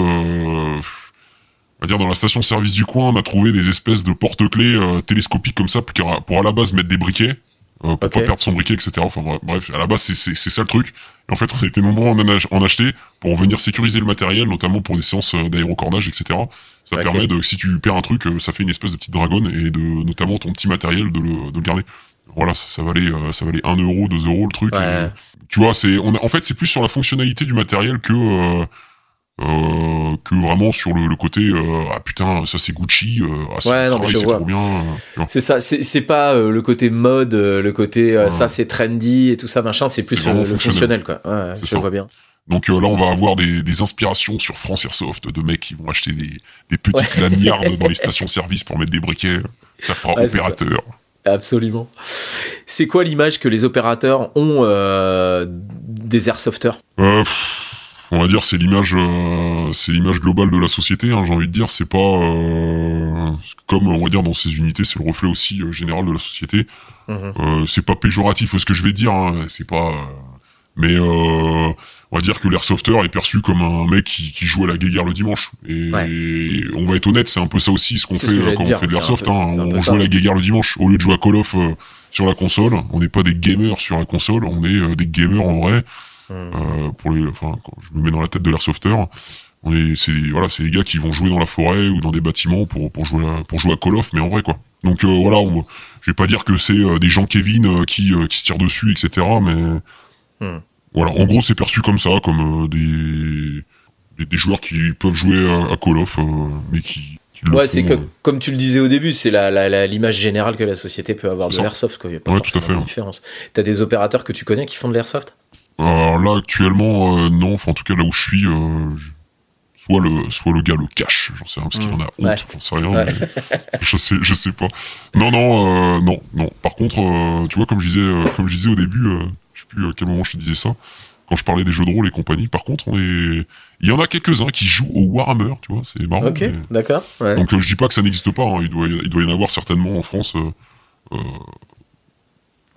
on va dire dans la station-service du coin, on a trouvé des espèces de porte-clés euh, télescopiques comme ça pour, à la base mettre des briquets, euh, pour pas perdre son briquet, etc. Enfin bref, à la base c'est c'est ça le truc. Et en fait, on a été nombreux en, en acheter pour venir sécuriser le matériel, notamment pour des séances euh, d'aérocordage, etc. Ça permet de, si tu perds un truc, ça fait une espèce de petite dragonne et de notamment ton petit matériel de le, de le garder. Voilà, ça, ça valait ça valait 1 euro, 2 euros le truc. tu vois, c'est on en fait c'est plus sur la fonctionnalité du matériel que euh, que vraiment sur le, le côté euh, ah putain ça c'est Gucci euh, ah, ouais, non, c'est trop bien euh, c'est ça c'est pas le côté mode le côté ça c'est trendy et tout ça machin c'est plus le, fonctionnel. quoi ouais, je vois bien donc là, on va avoir des, des, inspirations sur France Airsoft de mecs qui vont acheter des, des petites laniardes dans les stations-service pour mettre des briquets. Ça fera opérateur. Absolument. C'est quoi l'image que les opérateurs ont euh, des airsofters? Euh, on va dire c'est l'image euh, c'est l'image globale de la société hein, j'ai envie de dire c'est pas euh, comme on va dire dans ces unités, c'est le reflet aussi général de la société. Mhm. c'est pas péjoratif ce que je vais dire, hein, c'est pas. mais on va dire que l'airsofter est perçu comme un mec qui, qui joue à la guéguerre le dimanche. Et, on va être honnête, c'est un peu ça aussi ce qu'on fait quand on fait de l'airsoft. Hein. on joue à la guéguerre le dimanche au lieu de jouer à Call of sur la console. On n'est pas des gamers sur la console, on est des gamers en vrai. Euh, pour les, enfin, quand je me mets dans la tête de l'airsofter, on est, c'est voilà, c'est les gars qui vont jouer dans la forêt ou dans des bâtiments pour pour jouer à, pour jouer à Call of, mais en vrai quoi. Donc euh, voilà, on, je vais pas dire que c'est euh, des gens Kevin qui qui se tirent dessus, etc. Mais hmm. voilà, en gros c'est perçu comme ça, comme des, des, joueurs qui peuvent jouer à, Call of, mais qui ouais, c'est que, comme tu le disais au début, c'est l'image la, la, générale que la société peut avoir de l'airsoft. Il n'y a pas ouais, fait, de différence. T'as des opérateurs que tu connais qui font de l'airsoft? Alors là, actuellement, euh, non. Enfin, en tout cas, là où je suis, euh, soit le, soit le gars le cache. J'en sais rien parce qu'il en a honte. J'en sais rien. je sais, je sais pas. Non, non, euh, non, non. Par contre, tu vois, comme je disais, comme je disais au début, je sais plus à quel moment je te disais ça. Quand je parlais des jeux de rôle et compagnie, par contre, on est... il y en a quelques-uns qui jouent au Warhammer, tu vois, c'est marrant. Ok, d'accord. Donc je dis pas que ça n'existe pas, hein. il, doit, il doit y en avoir certainement en France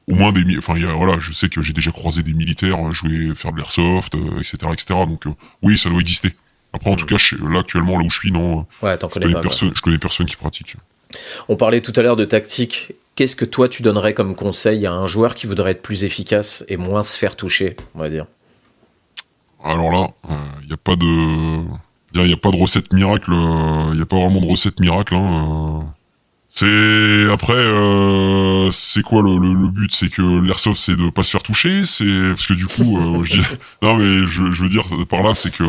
au moins des enfin il y a, voilà je sais que j'ai déjà croisé des militaires euh, jouer faire de l'airsoft etc euh, etc donc euh, oui ça doit exister. Après en tout cas là actuellement là où je suis non ouais, t'en connais, pas, personne, je connais personne qui pratique. On parlait tout à l'heure de tactique. Qu'est-ce que toi tu donnerais comme conseil à un joueur qui voudrait être plus efficace et moins se faire toucher on va dire? Alors là il n'y a pas de il n'y a pas de recette miracle il n'y a pas vraiment de recette miracle hein, c'est après, euh, c'est quoi le, but? C'est que l'airsoft, c'est de pas se faire toucher? C'est parce que du coup, euh, je dis, non mais je, veux dire par là, c'est que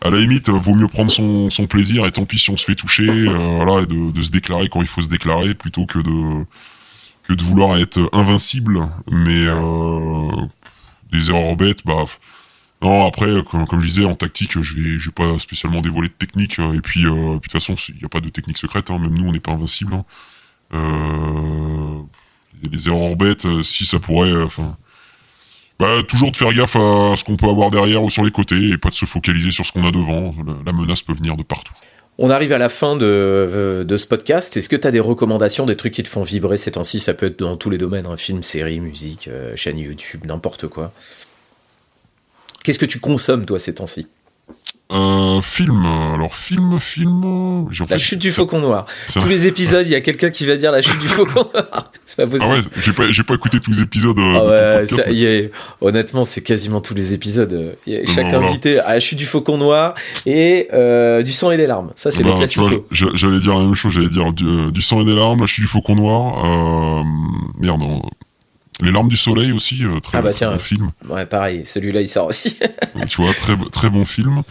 à la limite, vaut mieux prendre son, plaisir et tant pis si on se fait toucher, euh, voilà, et de, de, se déclarer quand il faut se déclarer, plutôt que de que de vouloir être invincible. Mais euh, des erreurs bêtes, bah non, après, comme, je disais, en tactique, je vais, je vais pas spécialement dévoiler de technique. Euh, et puis, euh, de toute façon, il n'y a pas de technique secrète. Hein, même nous, on n'est pas invincible. Hein. Euh, les erreurs bêtes, euh, si ça pourrait, enfin, bah, toujours de faire gaffe à ce qu'on peut avoir derrière ou sur les côtés et pas de se focaliser sur ce qu'on a devant. La, menace peut venir de partout. On arrive à la fin de, ce podcast. Est-ce que tu as des recommandations, des trucs qui te font vibrer ces temps-ci? Ça peut être dans tous les domaines, hein, film, série, musique, chaîne YouTube, n'importe quoi. Qu'est-ce que tu consommes, toi, ces temps-ci? Euh, film, alors film, film. La chute du faucon noir. Tous les épisodes, il y a quelqu'un qui va dire la chute du faucon noir. C'est pas possible. Ah ouais, j'ai pas, j'ai pas écouté tous les épisodes. Euh, ah ouais, ça, y est, honnêtement, c'est quasiment tous les épisodes. Y a chaque invité à la chute du faucon noir et euh, du sang et des larmes. Ça, c'est bah, les classiques. J'allais dire la même chose. J'allais dire du, euh, du, sang et des larmes, la chute du faucon noir. Merde, non. Les larmes du soleil aussi, euh, très, ah bah bon film. Ouais, pareil, celui-là il sort aussi. tu vois, très très bon film.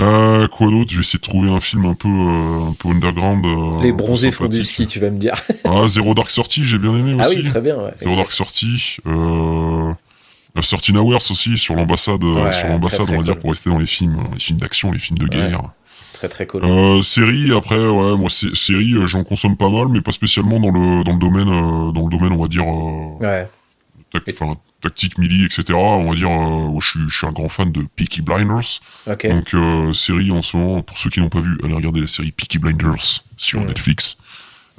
Euh, quoi d'autre? Je vais essayer de trouver un film un peu euh, un peu underground. Euh, Les bronzés font du ski, tu vas me dire. ah, Zero Dark Sortie, j'ai bien aimé aussi. Ah oui, très bien. Ouais. Zero Dark Sortie. Euh, 13 Hours aussi sur l'ambassade, sur l'ambassade, on va dire pour rester dans les films, les films d'action, les films de guerre. Très très cool. Euh, série après, ouais, moi série, j'en consomme pas mal, mais pas spécialement dans le dans le domaine, dans le domaine, on va dire. ouais tactique melee, etc. On va dire, euh, je, suis, je, suis, un grand fan de Peaky Blinders. Donc euh, série en ce moment, pour ceux qui n'ont pas vu, allez regarder la série Peaky Blinders sur Netflix.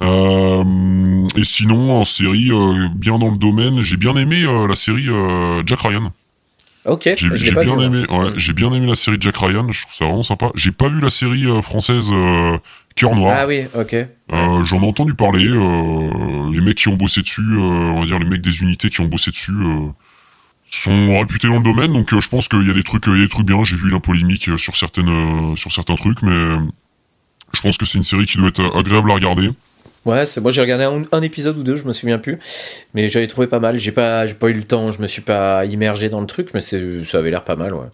Euh, et sinon, en série, euh, bien dans le domaine, j'ai bien aimé euh, la série Jack Ryan. Ok. J'ai bien aimé, ouais, j'ai bien aimé la série Jack Ryan. Je trouve ça vraiment sympa. J'ai pas vu la série française Cœur Noir. Ah oui, ok. Euh, J'en ai entendu parler. Euh, les mecs qui ont bossé dessus, euh, on va dire les mecs des unités qui ont bossé dessus, euh, sont réputés dans le domaine. Donc euh, je pense qu'il y a des trucs, il y a des trucs bien. J'ai vu la polémique sur certaines, sur certains trucs, mais je pense que c'est une série qui doit être agréable à regarder. Ouais, c'est moi j'ai regardé un, épisode ou deux, je me souviens plus, mais j'avais trouvé pas mal. J'ai pas, j'ai pas eu le temps, je me suis pas immergé dans le truc, mais ça avait l'air pas mal, ouais.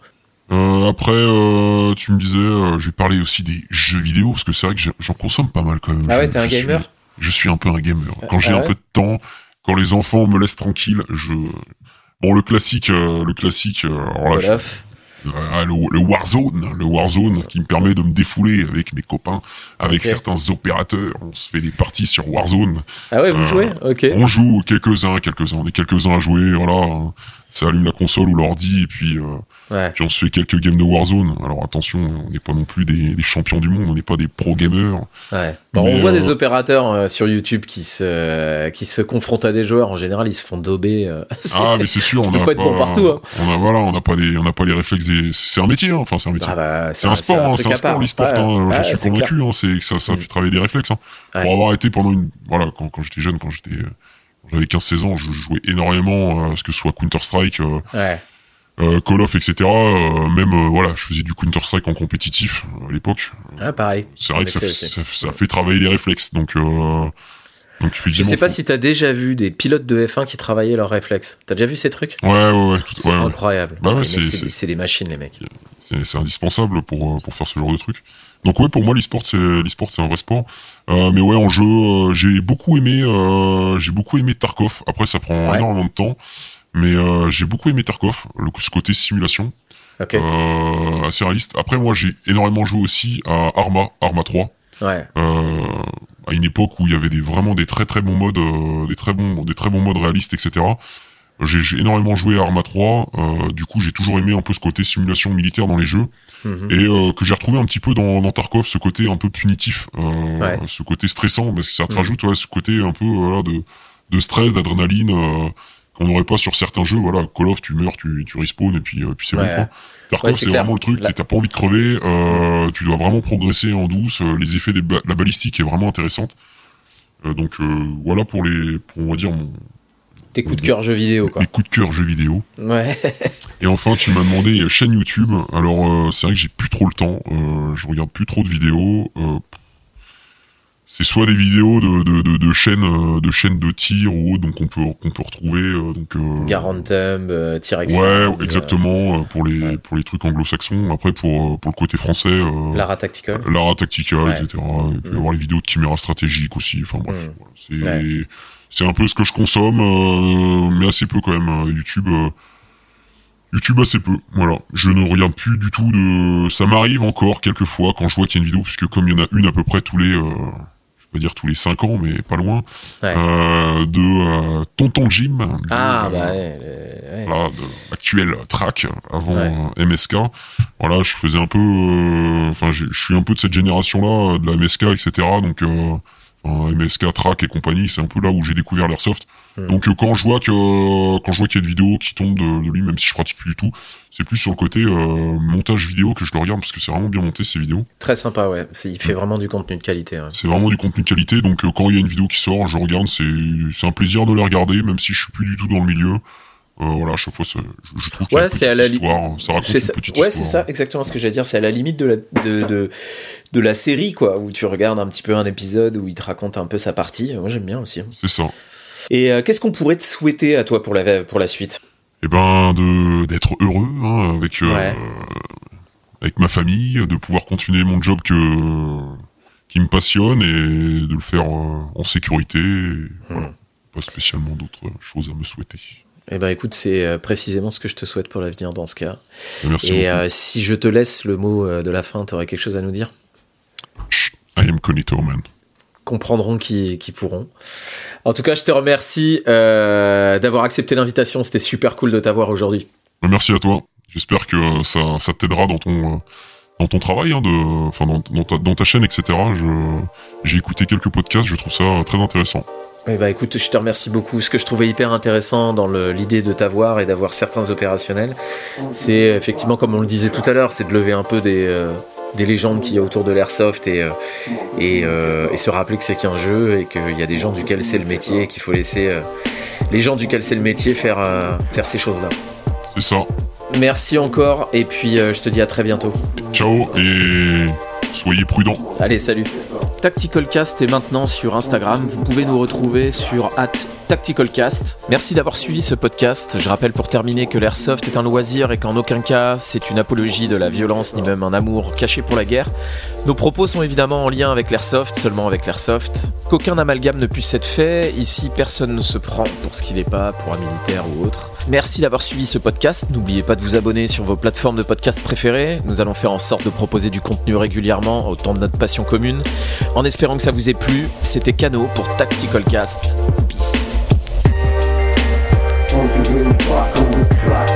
Euh, après, euh, tu me disais, euh, je vais parler aussi des jeux vidéo, parce que c'est vrai que j'en consomme pas mal quand même. Ah ouais, t'es un gamer? Je suis un peu un gamer. Quand j'ai ah un peu de temps, quand les enfants me laissent tranquille, je... Bon, le classique, le classique... Alors là, le, Warzone, le Warzone qui me permet de me défouler avec mes copains, avec certains opérateurs. On se fait des parties sur Warzone. Ah ouais, vous jouez? Ok. On joue quelques-uns, quelques-uns, on est quelques-uns à jouer, voilà ça allume la console ou l'ordi et puis euh, puis on se fait quelques games de Warzone. Alors attention, on n'est pas non plus des, champions du monde, on n'est pas des pro gamers. Ouais. on voit des opérateurs sur YouTube qui se qui se confrontent à des joueurs. En général, ils se font dober. ah mais c'est sûr, on n'a pas, bon partout. Hein. On a voilà, on n'a pas des on n'a pas les réflexes. C'est un métier, hein. enfin c'est un métier. Ah bah, c'est un, sport, c'est un, sport, l'e-sport. Hein. je suis convaincu. c'est ça ça fait travailler des réflexes. Pour avoir été pendant une voilà quand quand j'étais jeune, quand j'étais j'avais 15-16 ans, je jouais énormément à ce que ce soit Counter-Strike, euh, euh, Call of, etc. Euh, même voilà, je faisais du Counter-Strike en compétitif à l'époque. Ah, pareil. C'est vrai que ça, ça, fait travailler les réflexes. Donc, donc je sais pas si t'as déjà vu des pilotes de F1 qui travaillaient leurs réflexes. T'as déjà vu ces trucs? Ouais, ouais, ouais. C'est incroyable. Bah c'est des machines, les mecs. C'est indispensable pour, pour faire ce genre de trucs. Donc ouais, pour moi l'e-sport c'est l'e-sport c'est un vrai sport. Euh, mais ouais, en jeu, euh, j'ai beaucoup aimé euh, j'ai beaucoup aimé Tarkov. Après ça prend énormément de temps, mais euh, j'ai beaucoup aimé Tarkov, le ce côté simulation. Okay. Euh, assez réaliste. Après moi j'ai énormément joué aussi à Arma, Arma 3. Ouais. À une époque où il y avait des vraiment des très très bons modes, des très bons des très bons modes réalistes, etc. J'ai énormément joué à Arma 3. du coup j'ai toujours aimé un peu ce côté simulation militaire dans les jeux. Mhm. et euh, que j'ai retrouvé un petit peu dans, dans, Tarkov, ce côté un peu punitif, euh, ce côté stressant, parce que ça te mhm. rajoute ouais, ce côté un peu voilà, de, de stress, d'adrénaline euh, qu'on n'aurait pas sur certains jeux. Voilà, Call of, tu meurs, tu, tu respawns et puis, puis c'est bon. Quoi. Tarkov, c'est vraiment le truc, t'as pas envie de crever, euh, tu dois vraiment progresser en douce. les effets de la balistique est vraiment intéressante. donc voilà pour les, pour on va dire mon, tes coups de cœur jeux vidéo, quoi. Mes coups de cœur jeux vidéo. Ouais. Et enfin, tu m'as demandé chaîne YouTube. Alors, euh, c'est vrai que j'ai plus trop le temps. Euh, je regarde plus trop de vidéos. Euh, c'est soit des vidéos de, de, de, de chaînes euh, de chaînes de tir ou autre, donc on peut qu'on peut retrouver euh, donc euh, Garantum, euh, Ouais, exactement pour les pour les trucs anglo-saxons. Après pour pour le côté français. Lara Tactical. Lara Tactical, etc. Il peut y mm. avoir les vidéos de caméra stratégique aussi. Enfin bref, mm. c'est c'est un peu ce que je consomme, euh, mais assez peu quand même. Hein. YouTube, euh, YouTube assez peu. Voilà, je ne regarde plus du tout de. Ça m'arrive encore quelques fois quand je vois qu'il y a une vidéo, puisque comme il y en a une à peu près tous les, euh, vais dire tous les 5 ans, mais pas loin, de Tonton Jim, ah, bah, ouais, Voilà, de actuel track avant MSK. Voilà, je faisais un peu, enfin, je suis un peu de cette génération-là, de la MSK, etc. Donc MSK, Track et compagnie, c'est un peu là où j'ai découvert l'airsoft. Hmm. Donc euh, quand je vois que quand je vois qu'il y a une vidéo qui tombe de, lui, même si je pratique plus du tout, c'est plus sur le côté euh, montage vidéo que je le regarde parce que c'est vraiment bien monté ces vidéos. Très sympa, ouais. Il fait vraiment du contenu de qualité. C'est vraiment du contenu de qualité. Donc euh, quand il y a une vidéo qui sort, je regarde. C'est c'est un plaisir de la regarder, même si je suis plus du tout dans le milieu. Euh, voilà, à chaque fois, je, trouve a une petite à la histoire, ça raconte une petite Ouais, c'est ça, exactement ce que j'allais dire. C'est à la limite de la, de, de, de, la série, quoi, où tu regardes un petit peu un épisode où il te raconte un peu sa partie. Moi, j'aime bien aussi. Hein. C'est ça. Et euh, qu'est-ce qu'on pourrait te souhaiter à toi pour la, pour la suite? Eh ben, d'être heureux hein, avec, euh, avec ma famille, de pouvoir continuer mon job que qui me passionne et de le faire en sécurité. Hmm. Pas spécialement d'autres choses à me souhaiter. Eh ben écoute, c'est euh, précisément ce que je te souhaite pour l'avenir dans ce cas. Merci Et euh, si je te laisse le mot euh, de la fin, tu aurais quelque chose à nous dire? I am Conito, man. Comprendront qui, qui pourront. En tout cas, je te remercie d'avoir accepté l'invitation. C'était super cool de t'avoir aujourd'hui. Merci à toi. J'espère que ça, ça t'aidera dans ton dans ton travail, hein, de, enfin dans, dans, ta, dans ta chaîne, etc. J'ai écouté quelques podcasts, je trouve ça très intéressant. Eh bah écoute, je te remercie beaucoup. Ce que je trouvais hyper intéressant dans l'idée de t'avoir et d'avoir certains opérationnels, c'est effectivement, comme on le disait tout à l'heure, c'est de lever un peu des, euh, des légendes qu'il y a autour de l'airsoft et, euh, et, euh, et, se rappeler que c'est qu'un jeu et qu'il y a des gens duquel c'est le métier et qu'il faut laisser les gens duquel c'est le métier faire, faire ces choses-là. C'est ça. Merci encore et puis je te dis à très bientôt. Ciao et soyez prudents. Allez, salut. Tactical Cast est maintenant sur Instagram. Vous pouvez nous retrouver sur @tacticalcast. Merci d'avoir suivi ce podcast. Je rappelle pour terminer que l'airsoft est un loisir et qu'en aucun cas c'est une apologie de la violence ni même un amour caché pour la guerre. Nos propos sont évidemment en lien avec l'airsoft, seulement avec l'airsoft. Qu'aucun amalgame ne puisse être fait. Ici, personne ne se prend pour ce qu'il n'est pas, pour un militaire ou autre. Merci d'avoir suivi ce podcast. N'oubliez pas de vous abonner sur vos plateformes de podcast préférées. Nous allons faire en sorte de proposer du contenu régulièrement au temps de notre passion commune. En espérant que ça vous ait plu, c'était Cano pour Tactical Cast. Peace. on the clock on the clock